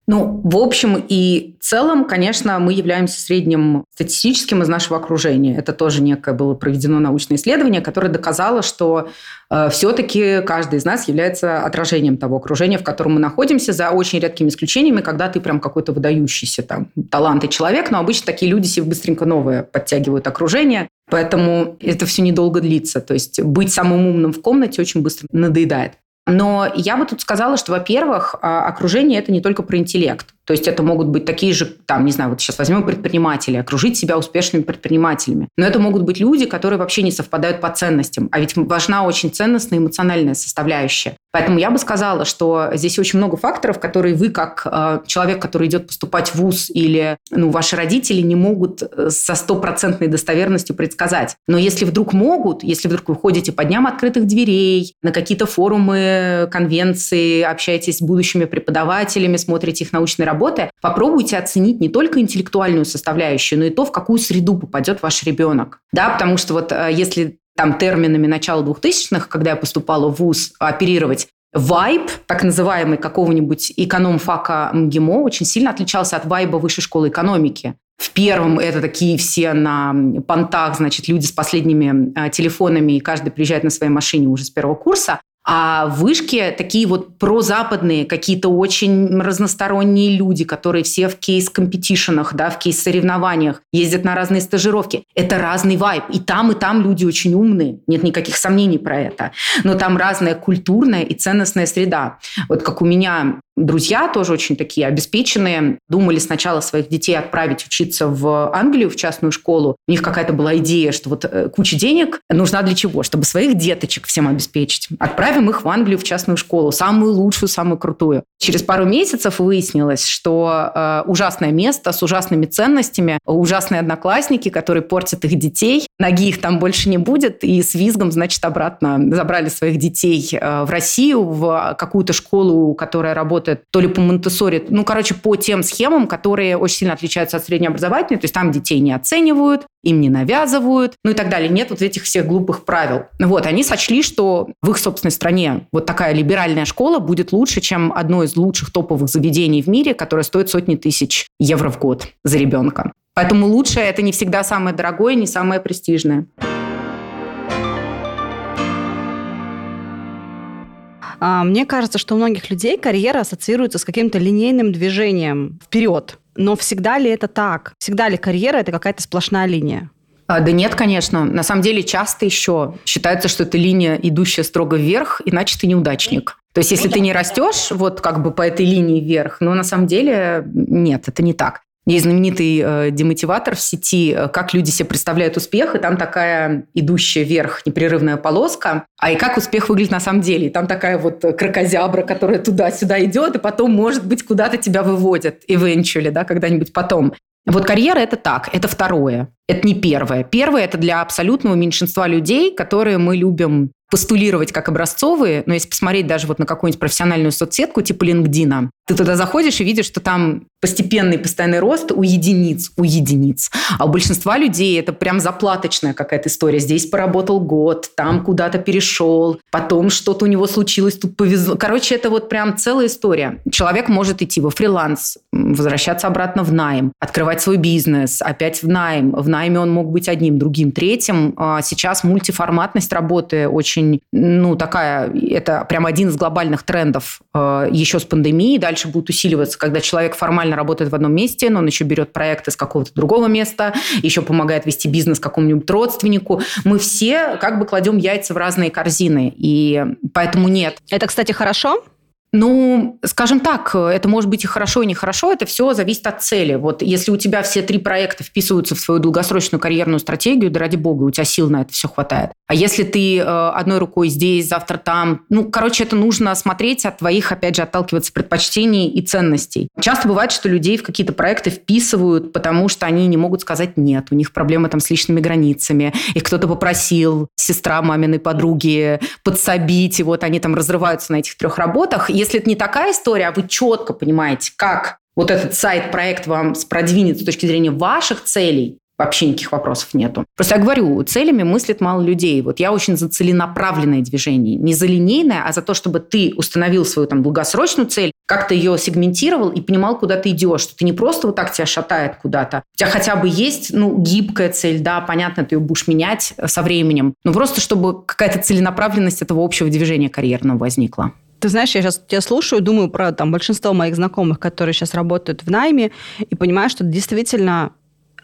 Ну, в общем и целом, конечно, мы являемся средним статистическим из нашего окружения. Это тоже некое было проведено научное исследование, которое доказало, что э, все-таки каждый из нас является отражением того окружения, в котором мы находимся, за очень редкими исключениями, когда ты прям какой-то выдающийся там талант и человек, но обычно такие люди себе быстренько новые подтягивают окружение. Поэтому это все недолго длится. То есть быть самым умным в комнате очень быстро надоедает. Но я бы тут сказала, что, во-первых, а, окружение – это не только про интеллект. То есть это могут быть такие же, там, не знаю, вот сейчас возьмем предприниматели, окружить себя успешными предпринимателями. Но это могут быть люди, которые вообще не совпадают по ценностям. А ведь важна очень ценностная эмоциональная составляющая. Поэтому я бы сказала, что здесь очень много факторов, которые вы, как э, человек, который идет поступать в ВУЗ, или ну, ваши родители не могут э, со стопроцентной достоверностью предсказать. Но если вдруг могут, если вдруг вы ходите по дням открытых дверей, на какие-то форумы, конвенции, общаетесь с будущими преподавателями, смотрите их научные работы, попробуйте оценить не только интеллектуальную составляющую, но и то, в какую среду попадет ваш ребенок. Да, потому что вот э, если там терминами начала 2000-х, когда я поступала в ВУЗ оперировать, вайб, так называемый какого-нибудь эконом-фака МГИМО, очень сильно отличался от вайба высшей школы экономики. В первом это такие все на понтах, значит, люди с последними э, телефонами, и каждый приезжает на своей машине уже с первого курса. А в вышке такие вот прозападные, какие-то очень разносторонние люди, которые все в кейс-компетишенах, да, в кейс-соревнованиях, ездят на разные стажировки. Это разный вайб. И там, и там люди очень умные. Нет никаких сомнений про это. Но там разная культурная и ценностная среда. Вот как у меня друзья, тоже очень такие обеспеченные, думали сначала своих детей отправить учиться в Англию, в частную школу. У них какая-то была идея, что вот э, куча денег нужна для чего? Чтобы своих деточек всем обеспечить. Отправим их в Англию в частную школу, самую лучшую, самую крутую. Через пару месяцев выяснилось, что э, ужасное место с ужасными ценностями, ужасные одноклассники, которые портят их детей, ноги их там больше не будет, и с визгом, значит, обратно забрали своих детей э, в Россию, в какую-то школу, которая работает то ли по монте ну, короче, по тем схемам, которые очень сильно отличаются от среднеобразовательной, то есть там детей не оценивают, им не навязывают, ну и так далее. Нет вот этих всех глупых правил. Вот, они сочли, что в их собственной стране вот такая либеральная школа будет лучше, чем одно из лучших топовых заведений в мире, которое стоит сотни тысяч евро в год за ребенка. Поэтому лучшее – это не всегда самое дорогое, не самое престижное. А, мне кажется, что у многих людей карьера ассоциируется с каким-то линейным движением вперед. Но всегда ли это так? Всегда ли карьера – это какая-то сплошная линия? А, да нет, конечно. На самом деле часто еще считается, что это линия, идущая строго вверх, иначе ты неудачник. То есть, если ты не растешь вот как бы по этой линии вверх, но на самом деле нет, это не так. Есть знаменитый э, демотиватор в сети, э, как люди себе представляют успех, и там такая идущая вверх непрерывная полоска. А и как успех выглядит на самом деле? И там такая вот крокозябра, которая туда-сюда идет, и потом, может быть, куда-то тебя выводят eventually, да, когда-нибудь потом. Вот карьера – это так, это второе. Это не первое. Первое – это для абсолютного меньшинства людей, которые мы любим постулировать как образцовые, но если посмотреть даже вот на какую-нибудь профессиональную соцсетку типа LinkedIn, ты туда заходишь и видишь, что там постепенный постоянный рост у единиц, у единиц. А у большинства людей это прям заплаточная какая-то история. Здесь поработал год, там куда-то перешел, потом что-то у него случилось, тут повезло. Короче, это вот прям целая история. Человек может идти во фриланс, возвращаться обратно в найм, открывать свой бизнес, опять в найм. В найме он мог быть одним, другим, третьим. А сейчас мультиформатность работы очень, ну, такая, это прям один из глобальных трендов еще с пандемией, дальше будет усиливаться, когда человек формально работает в одном месте, но он еще берет проекты с какого-то другого места, еще помогает вести бизнес какому-нибудь родственнику. Мы все как бы кладем яйца в разные корзины, и поэтому нет. Это, кстати, хорошо? Ну, скажем так, это может быть и хорошо, и нехорошо, это все зависит от цели. Вот если у тебя все три проекта вписываются в свою долгосрочную карьерную стратегию, да ради бога, у тебя сил на это все хватает. А если ты э, одной рукой здесь, завтра там, ну, короче, это нужно смотреть от твоих, опять же, отталкиваться предпочтений и ценностей. Часто бывает, что людей в какие-то проекты вписывают, потому что они не могут сказать нет, у них проблемы там с личными границами, их кто-то попросил, сестра маминой подруги, подсобить, и вот они там разрываются на этих трех работах, если это не такая история, а вы четко понимаете, как вот этот сайт-проект вам продвинет с точки зрения ваших целей, вообще никаких вопросов нету. Просто я говорю, целями мыслит мало людей. Вот я очень за целенаправленное движение. Не за линейное, а за то, чтобы ты установил свою там долгосрочную цель, как-то ее сегментировал и понимал, куда ты идешь, что ты не просто вот так тебя шатает куда-то. У тебя хотя бы есть, ну, гибкая цель, да, понятно, ты ее будешь менять со временем, но просто чтобы какая-то целенаправленность этого общего движения карьерного возникла. Ты знаешь, я сейчас тебя слушаю, думаю про там большинство моих знакомых, которые сейчас работают в найме, и понимаю, что действительно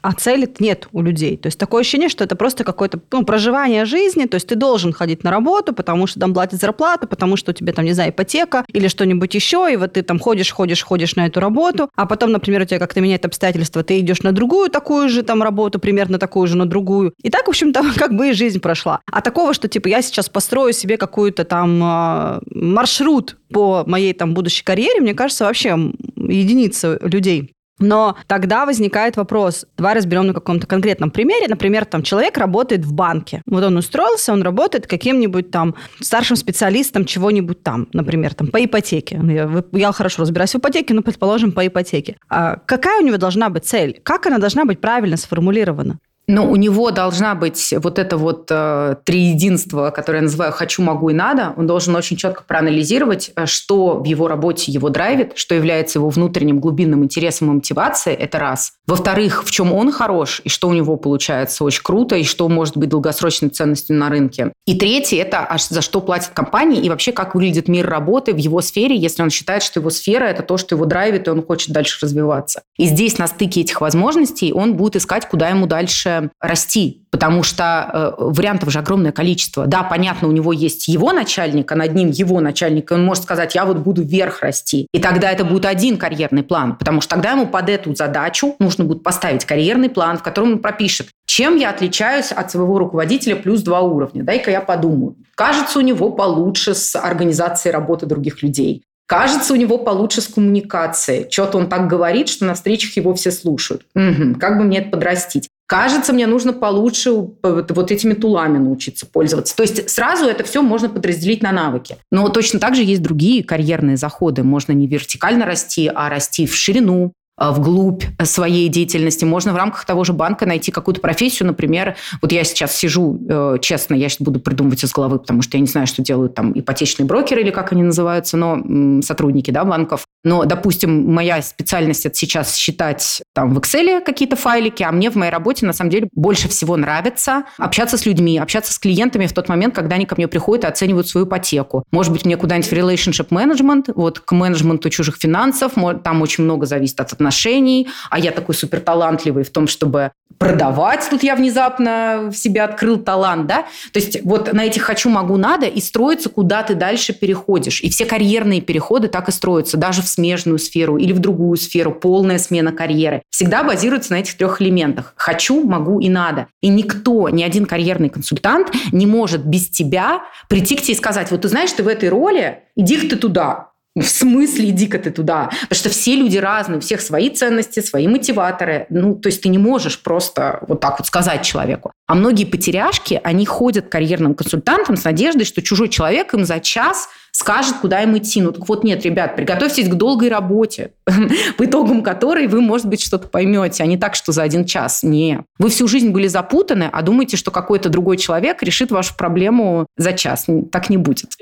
а цели нет у людей. То есть такое ощущение, что это просто какое-то ну, проживание жизни, то есть ты должен ходить на работу, потому что там платят зарплату, потому что у тебя там, не знаю, ипотека или что-нибудь еще, и вот ты там ходишь, ходишь, ходишь на эту работу, а потом, например, у тебя как-то меняет обстоятельства, ты идешь на другую такую же там работу, примерно такую же, на другую. И так, в общем-то, [laughs] как бы и жизнь прошла. А такого, что типа я сейчас построю себе какую-то там э, маршрут по моей там будущей карьере, мне кажется, вообще единица людей. Но тогда возникает вопрос, давай разберем на каком-то конкретном примере. Например, там человек работает в банке. Вот он устроился, он работает каким-нибудь там старшим специалистом чего-нибудь там, например, там по ипотеке. Ну, я, я хорошо разбираюсь в ипотеке, но, предположим, по ипотеке. А какая у него должна быть цель? Как она должна быть правильно сформулирована? Но у него должна быть вот это вот э, триединство, которое я называю «хочу, могу и надо». Он должен очень четко проанализировать, э, что в его работе его драйвит, что является его внутренним глубинным интересом и мотивацией. Это раз. Во-вторых, в чем он хорош и что у него получается очень круто, и что может быть долгосрочной ценностью на рынке. И третье – это аж за что платит компания и вообще как выглядит мир работы в его сфере, если он считает, что его сфера – это то, что его драйвит, и он хочет дальше развиваться. И здесь на стыке этих возможностей он будет искать, куда ему дальше расти, потому что э, вариантов же огромное количество. Да, понятно, у него есть его начальник, а над ним его начальник, и он может сказать, я вот буду вверх расти. И тогда это будет один карьерный план, потому что тогда ему под эту задачу нужно будет поставить карьерный план, в котором он пропишет, чем я отличаюсь от своего руководителя плюс два уровня. Дай-ка я подумаю. Кажется, у него получше с организацией работы других людей. Кажется, у него получше с коммуникацией. Что-то он так говорит, что на встречах его все слушают. Угу, как бы мне это подрастить? Кажется, мне нужно получше вот этими тулами научиться пользоваться. То есть сразу это все можно подразделить на навыки. Но точно так же есть другие карьерные заходы. Можно не вертикально расти, а расти в ширину, Э, вглубь своей деятельности. Можно в рамках того же банка найти какую-то профессию, например, вот я сейчас сижу, э, честно, я сейчас буду придумывать из головы, потому что я не знаю, что делают там ипотечные брокеры или как они называются, но сотрудники да, банков. Но, допустим, моя специальность это сейчас считать там в Excel какие-то файлики, а мне в моей работе на самом деле больше всего нравится общаться с людьми, общаться с клиентами в тот момент, когда они ко мне приходят и оценивают свою ипотеку. Может быть, мне куда-нибудь в relationship management, вот к менеджменту чужих финансов, там очень много зависит от отношений а я такой супер талантливый в том, чтобы продавать. Тут я внезапно в себе открыл талант, да? То есть вот на этих «хочу, могу, надо» и строится, куда ты дальше переходишь. И все карьерные переходы так и строятся, даже в смежную сферу или в другую сферу, полная смена карьеры. Всегда базируется на этих трех элементах. «Хочу, могу и надо». И никто, ни один карьерный консультант не может без тебя прийти к тебе и сказать, вот ты знаешь, ты в этой роли, иди-ка ты туда, в смысле иди-ка ты туда? Потому что все люди разные, у всех свои ценности, свои мотиваторы. Ну, то есть ты не можешь просто вот так вот сказать человеку. А многие потеряшки, они ходят к карьерным консультантам с надеждой, что чужой человек им за час скажет, куда им идти. Ну так вот нет, ребят, приготовьтесь к долгой работе, [laughs] по итогам которой вы, может быть, что-то поймете, а не так, что за один час. Не. Вы всю жизнь были запутаны, а думаете, что какой-то другой человек решит вашу проблему за час. Так не будет.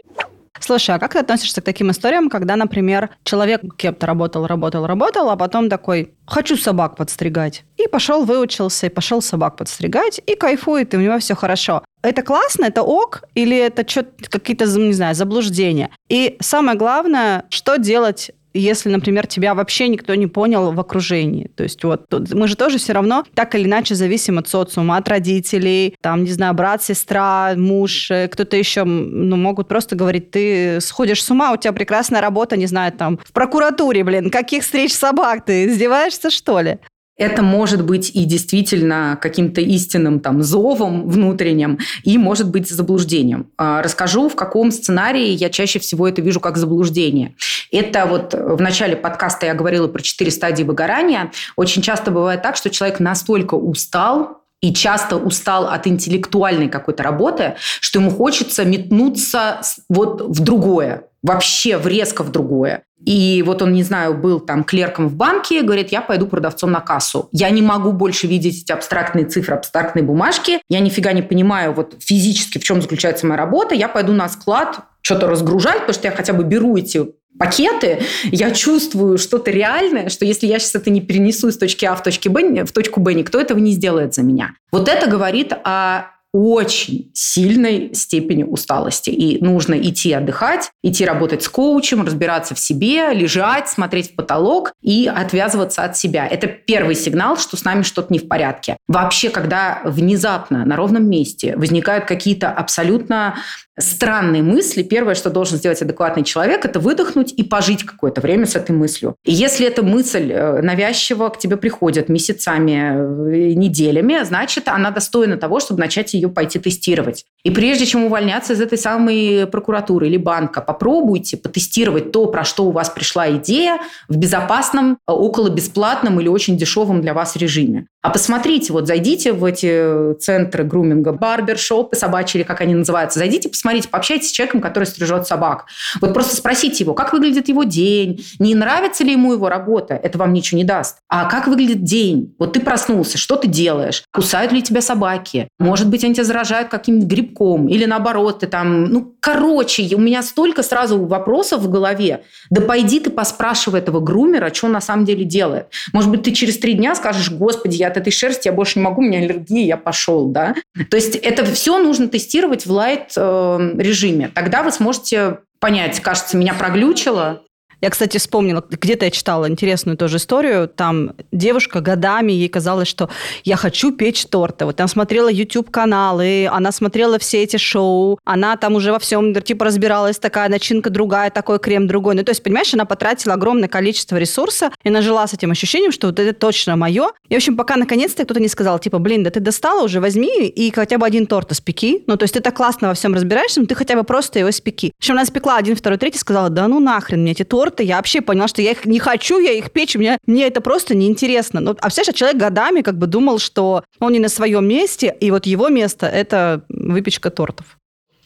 Слушай, а как ты относишься к таким историям, когда, например, человек кем-то работал, работал, работал, а потом такой, хочу собак подстригать. И пошел, выучился, и пошел собак подстригать, и кайфует, и у него все хорошо. Это классно, это ок, или это что-то какие-то, не знаю, заблуждения? И самое главное, что делать если, например, тебя вообще никто не понял в окружении. То есть вот мы же тоже все равно так или иначе зависим от социума, от родителей, там, не знаю, брат, сестра, муж, э, кто-то еще, ну, могут просто говорить, ты сходишь с ума, у тебя прекрасная работа, не знаю, там, в прокуратуре, блин, каких встреч собак, ты издеваешься, что ли? Это может быть и действительно каким-то истинным там зовом внутренним, и может быть заблуждением. А, расскажу, в каком сценарии я чаще всего это вижу как заблуждение. Это вот в начале подкаста я говорила про четыре стадии выгорания. Очень часто бывает так, что человек настолько устал, и часто устал от интеллектуальной какой-то работы, что ему хочется метнуться вот в другое, вообще в резко в другое. И вот он, не знаю, был там клерком в банке, говорит, я пойду продавцом на кассу. Я не могу больше видеть эти абстрактные цифры, абстрактные бумажки. Я нифига не понимаю вот физически, в чем заключается моя работа. Я пойду на склад что-то разгружать, потому что я хотя бы беру эти пакеты, я чувствую что-то реальное, что если я сейчас это не перенесу из точки А в, точке Б, в точку Б, никто этого не сделает за меня. Вот это говорит о очень сильной степени усталости. И нужно идти отдыхать, идти работать с коучем, разбираться в себе, лежать, смотреть в потолок и отвязываться от себя. Это первый сигнал, что с нами что-то не в порядке. Вообще, когда внезапно на ровном месте возникают какие-то абсолютно странные мысли, первое, что должен сделать адекватный человек, это выдохнуть и пожить какое-то время с этой мыслью. И если эта мысль э, навязчиво к тебе приходит месяцами, э, неделями, значит, она достойна того, чтобы начать ее пойти тестировать. И прежде чем увольняться из этой самой прокуратуры или банка, попробуйте потестировать то, про что у вас пришла идея в безопасном, около бесплатном или очень дешевом для вас режиме. А посмотрите, вот зайдите в эти центры груминга, барбершопы собачьи, или как они называются, зайдите, посмотрите, пообщайтесь с человеком, который стрижет собак. Вот просто спросите его, как выглядит его день, не нравится ли ему его работа, это вам ничего не даст. А как выглядит день? Вот ты проснулся, что ты делаешь? Кусают ли тебя собаки? Может быть, тебя заражают каким-нибудь грибком? Или наоборот, ты там... Ну, короче, у меня столько сразу вопросов в голове. Да пойди ты поспрашивай этого грумера, что он на самом деле делает. Может быть, ты через три дня скажешь, господи, я от этой шерсти я больше не могу, у меня аллергия, я пошел, да. То есть это все нужно тестировать в лайт э. Тогда вы сможете понять, кажется, меня проглючило, Я, кстати, вспомнила, где-то я читала интересную тоже историю. Там девушка годами, ей казалось, что я хочу печь торты. Вот она смотрела YouTube-каналы, она смотрела все эти шоу, она там уже во всем типа разбиралась, такая начинка другая, такой крем другой. Ну, то есть, понимаешь, она потратила огромное количество ресурса и нажила с этим ощущением, что вот это точно мое. И, в общем, пока наконец-то кто-то не сказал, типа, блин, да ты достала уже, возьми и хотя бы один торт испеки. Ну, то есть ты так классно во всем разбираешься, но ты хотя бы просто его испеки. В общем, она испекла один, второй, третий, сказала, да ну нахрен мне эти торты, торты, я вообще поняла, что я их не хочу, я их печь, мне, мне это просто неинтересно. Ну, а все человек годами как бы думал, что он не на своем месте, и вот его место – это выпечка тортов.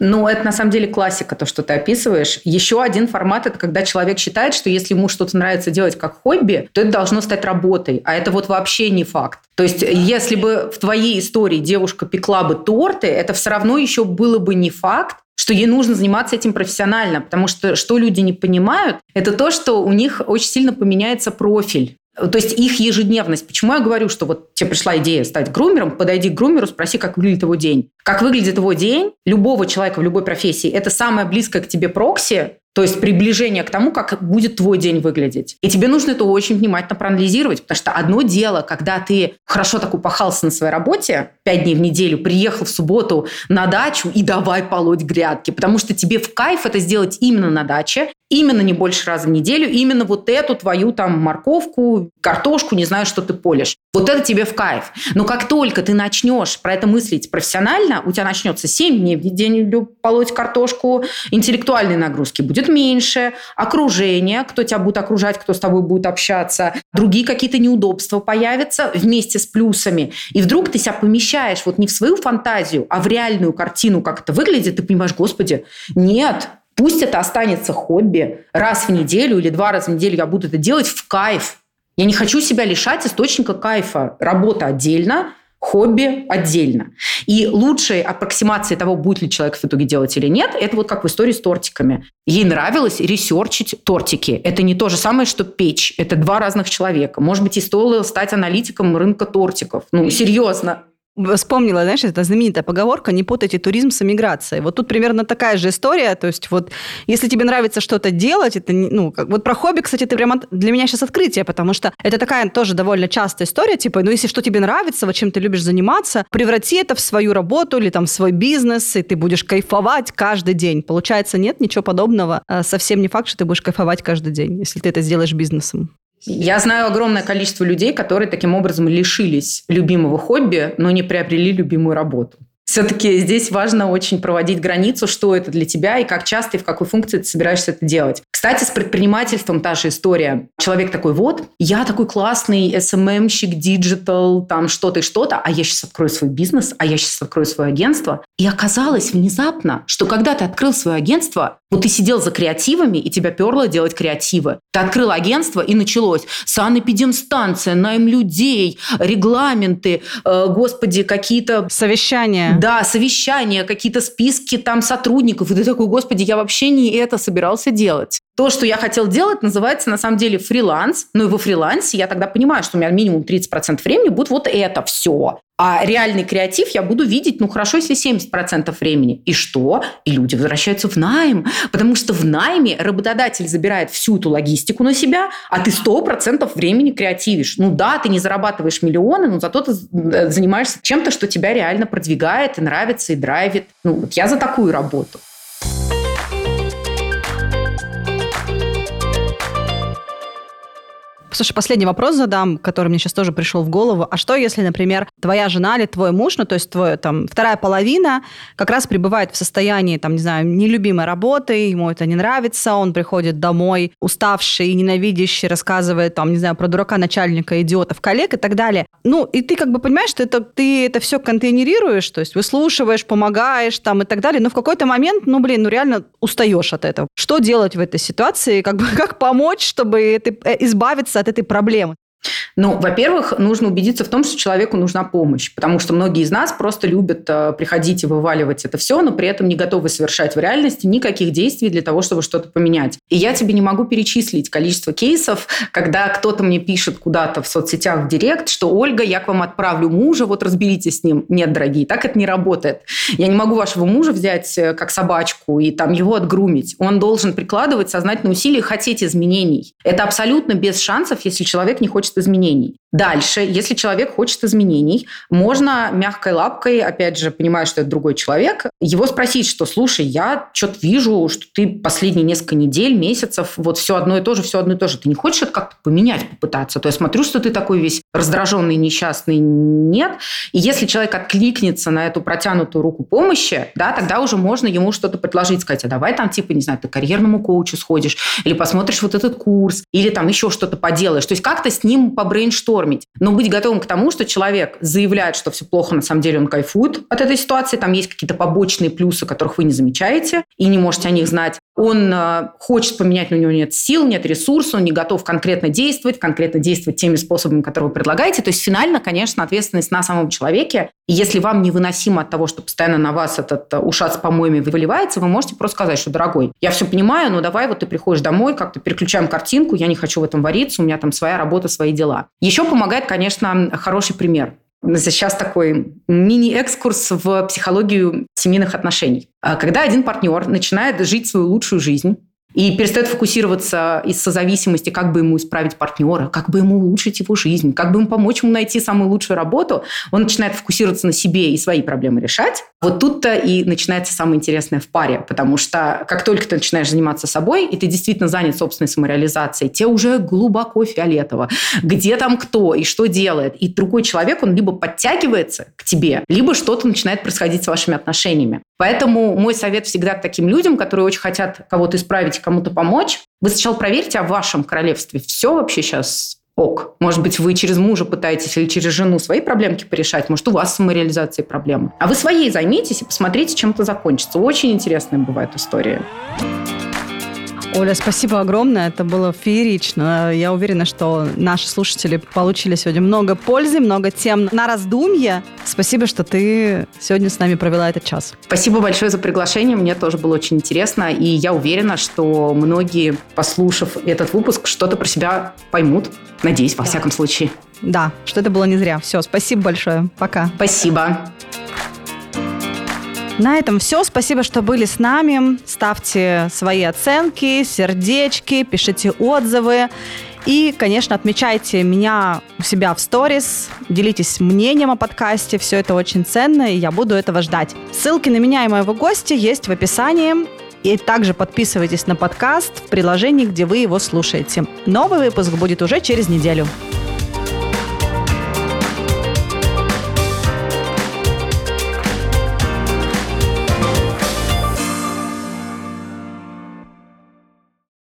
Ну, это на самом деле классика, то, что ты описываешь. Еще один формат – это когда человек считает, что если ему что-то нравится делать как хобби, то это должно стать работой. А это вот вообще не факт. То есть, если бы в твоей истории девушка пекла бы торты, это все равно еще было бы не факт, что ей нужно заниматься этим профессионально, потому что что люди не понимают, это то, что у них очень сильно поменяется профиль. То есть их ежедневность. Почему я говорю, что вот тебе пришла идея стать грумером, подойди к грумеру, спроси, как выглядит его день. Как выглядит его день любого человека в любой профессии, это самое близкое к тебе прокси, то есть приближение к тому, как будет твой день выглядеть. И тебе нужно это очень внимательно проанализировать, потому что одно дело, когда ты хорошо так упахался на своей работе, пять дней в неделю, приехал в субботу на дачу и давай полоть грядки, потому что тебе в кайф это сделать именно на даче, именно не больше раза в неделю, именно вот эту твою там морковку, картошку, не знаю, что ты полишь. Вот это тебе в кайф. Но как только ты начнешь про это мыслить профессионально, у тебя начнется 7 дней в неделю полоть картошку, интеллектуальной нагрузки будет меньше, окружение, кто тебя будет окружать, кто с тобой будет общаться, другие какие-то неудобства появятся вместе с плюсами. И вдруг ты себя помещаешь вот не в свою фантазию, а в реальную картину, как это выглядит, ты понимаешь, господи, нет, Пусть это останется хобби. Раз в неделю или два раза в неделю я буду это делать в кайф. Я не хочу себя лишать источника кайфа. Работа отдельно, хобби отдельно. И лучшей аппроксимацией того, будет ли человек в итоге делать или нет, это вот как в истории с тортиками. Ей нравилось ресерчить тортики. Это не то же самое, что печь. Это два разных человека. Может быть, и стоило стать аналитиком рынка тортиков. Ну, серьезно вспомнила, знаешь, это знаменитая поговорка «не путайте туризм с эмиграцией». Вот тут примерно такая же история. То есть вот если тебе нравится что-то делать, это, ну, как, вот про хобби, кстати, это прямо для меня сейчас открытие, потому что это такая тоже довольно частая история, типа, ну, если что тебе нравится, вот чем ты любишь заниматься, преврати это в свою работу или там в свой бизнес, и ты будешь кайфовать каждый день. Получается, нет ничего подобного. А совсем не факт, что ты будешь кайфовать каждый день, если ты это сделаешь бизнесом. Я знаю огромное количество людей, которые таким образом лишились любимого хобби, но не приобрели любимую работу. Все-таки здесь важно очень проводить границу, что это для тебя и как часто и в какой функции ты собираешься это делать. Кстати, с предпринимательством та же история. Человек такой, вот, я такой классный SMM-щик, digital, там что-то и что-то, а я сейчас открою свой бизнес, а я сейчас открою свое агентство. И оказалось внезапно, что когда ты открыл свое агентство, вот ты сидел за креативами, и тебя перло делать креативы. Ты открыл агентство, и началось. Санэпидемстанция, найм людей, регламенты, э, господи, какие-то... Совещания. Да, совещания, какие-то списки там сотрудников. И ты такой, господи, я вообще не это собирался делать. То, что я хотел делать, называется на самом деле фриланс. Ну и во фрилансе я тогда понимаю, что у меня минимум 30% времени будет вот это все. А реальный креатив я буду видеть, ну хорошо, если 70% времени. И что? И люди возвращаются в найм. Потому что в найме работодатель забирает всю эту логистику на себя, а ты 100% времени креативишь. Ну да, ты не зарабатываешь миллионы, но зато ты э, занимаешься чем-то, что тебя реально продвигает и нравится, и драйвит. Ну вот я за такую работу. Слушай, последний вопрос задам, который мне сейчас тоже пришел в голову. А что, если, например, твоя жена или твой муж, ну, то есть твоя там вторая половина, как раз пребывает в состоянии, там, не знаю, нелюбимой работы, ему это не нравится, он приходит домой уставший и ненавидящий, рассказывает, там, не знаю, про дурака начальника, идиотов, коллег и так далее. Ну, и ты как бы понимаешь, что это, ты это все контейнерируешь, то есть выслушиваешь, помогаешь там и так далее, но в какой-то момент, ну, блин, ну, реально устаешь от этого. Что делать в этой ситуации? Как бы, [laughs] как помочь, чтобы э, избавиться от этой проблемы. Ну, во-первых, нужно убедиться в том, что человеку нужна помощь, потому что многие из нас просто любят э, приходить и вываливать это все, но при этом не готовы совершать в реальности никаких действий для того, чтобы что-то поменять. И я тебе не могу перечислить количество кейсов, когда кто-то мне пишет куда-то в соцсетях в директ, что Ольга, я к вам отправлю мужа, вот разберитесь с ним. Нет, дорогие, так это не работает. Я не могу вашего мужа взять э, как собачку и там его отгрумить. Он должен прикладывать сознательные усилия и хотеть изменений. Это абсолютно без шансов, если человек не хочет изменений изменений. Дальше, если человек хочет изменений, можно мягкой лапкой, опять же, понимая, что это другой человек, его спросить, что, слушай, я что-то вижу, что ты последние несколько недель, месяцев, вот все одно и то же, все одно и то же. Ты не хочешь это как-то поменять, попытаться? То я смотрю, что ты такой весь раздраженный, несчастный. Нет. И если человек откликнется на эту протянутую руку помощи, да, тогда уже можно ему что-то предложить, сказать, а давай там, типа, не знаю, ты карьерному коучу сходишь, или посмотришь вот этот курс, или там еще что-то поделаешь. То есть как-то с ним побрейнштормить. Но быть готовым к тому, что человек заявляет, что все плохо, на самом деле он кайфует от этой ситуации, там есть какие-то побочные плюсы, которых вы не замечаете и не можете о них знать. Он э, хочет поменять, но у него нет сил, нет ресурсов, он не готов конкретно действовать, конкретно действовать теми способами, которые вы предлагаете. То есть финально, конечно, ответственность на самом человеке. Если вам невыносимо от того, что постоянно на вас этот э, ушат с помоями выливается, вы можете просто сказать, что, дорогой, я все понимаю, но давай вот ты приходишь домой, как-то переключаем картинку, я не хочу в этом вариться, у меня там своя работа, свои дела. Еще помогает, конечно, хороший пример. Сейчас такой мини-экскурс в психологию семейных отношений. А когда один партнер начинает жить свою лучшую жизнь, и перестает фокусироваться из созависимости, как бы ему исправить партнера, как бы ему улучшить его жизнь, как бы ему помочь ему найти самую лучшую работу. Он начинает фокусироваться на себе и свои проблемы решать. Вот тут-то и начинается самое интересное в паре, потому что как только ты начинаешь заниматься собой, и ты действительно занят собственной самореализацией, тебе уже глубоко фиолетово, где там кто и что делает. И другой человек, он либо подтягивается к тебе, либо что-то начинает происходить с вашими отношениями. Поэтому мой совет всегда к таким людям, которые очень хотят кого-то исправить, кому-то помочь, вы сначала проверьте, а в вашем королевстве все вообще сейчас ок. Может быть, вы через мужа пытаетесь или через жену свои проблемки порешать, может, у вас самореализации проблемы. А вы своей займитесь и посмотрите, чем это закончится. Очень интересная бывает история. Оля, спасибо огромное. Это было феерично. Я уверена, что наши слушатели получили сегодня много пользы, много тем на раздумье. Спасибо, что ты сегодня с нами провела этот час. Спасибо большое за приглашение. Мне тоже было очень интересно. И я уверена, что многие, послушав этот выпуск, что-то про себя поймут. Надеюсь, во да. всяком случае. Да, что это было не зря. Все, спасибо большое. Пока. Спасибо. На этом все. Спасибо, что были с нами. Ставьте свои оценки, сердечки, пишите отзывы. И, конечно, отмечайте меня у себя в сторис, делитесь мнением о подкасте, все это очень ценно, и я буду этого ждать. Ссылки на меня и моего гостя есть в описании. И также подписывайтесь на подкаст в приложении, где вы его слушаете. Новый выпуск будет уже через неделю.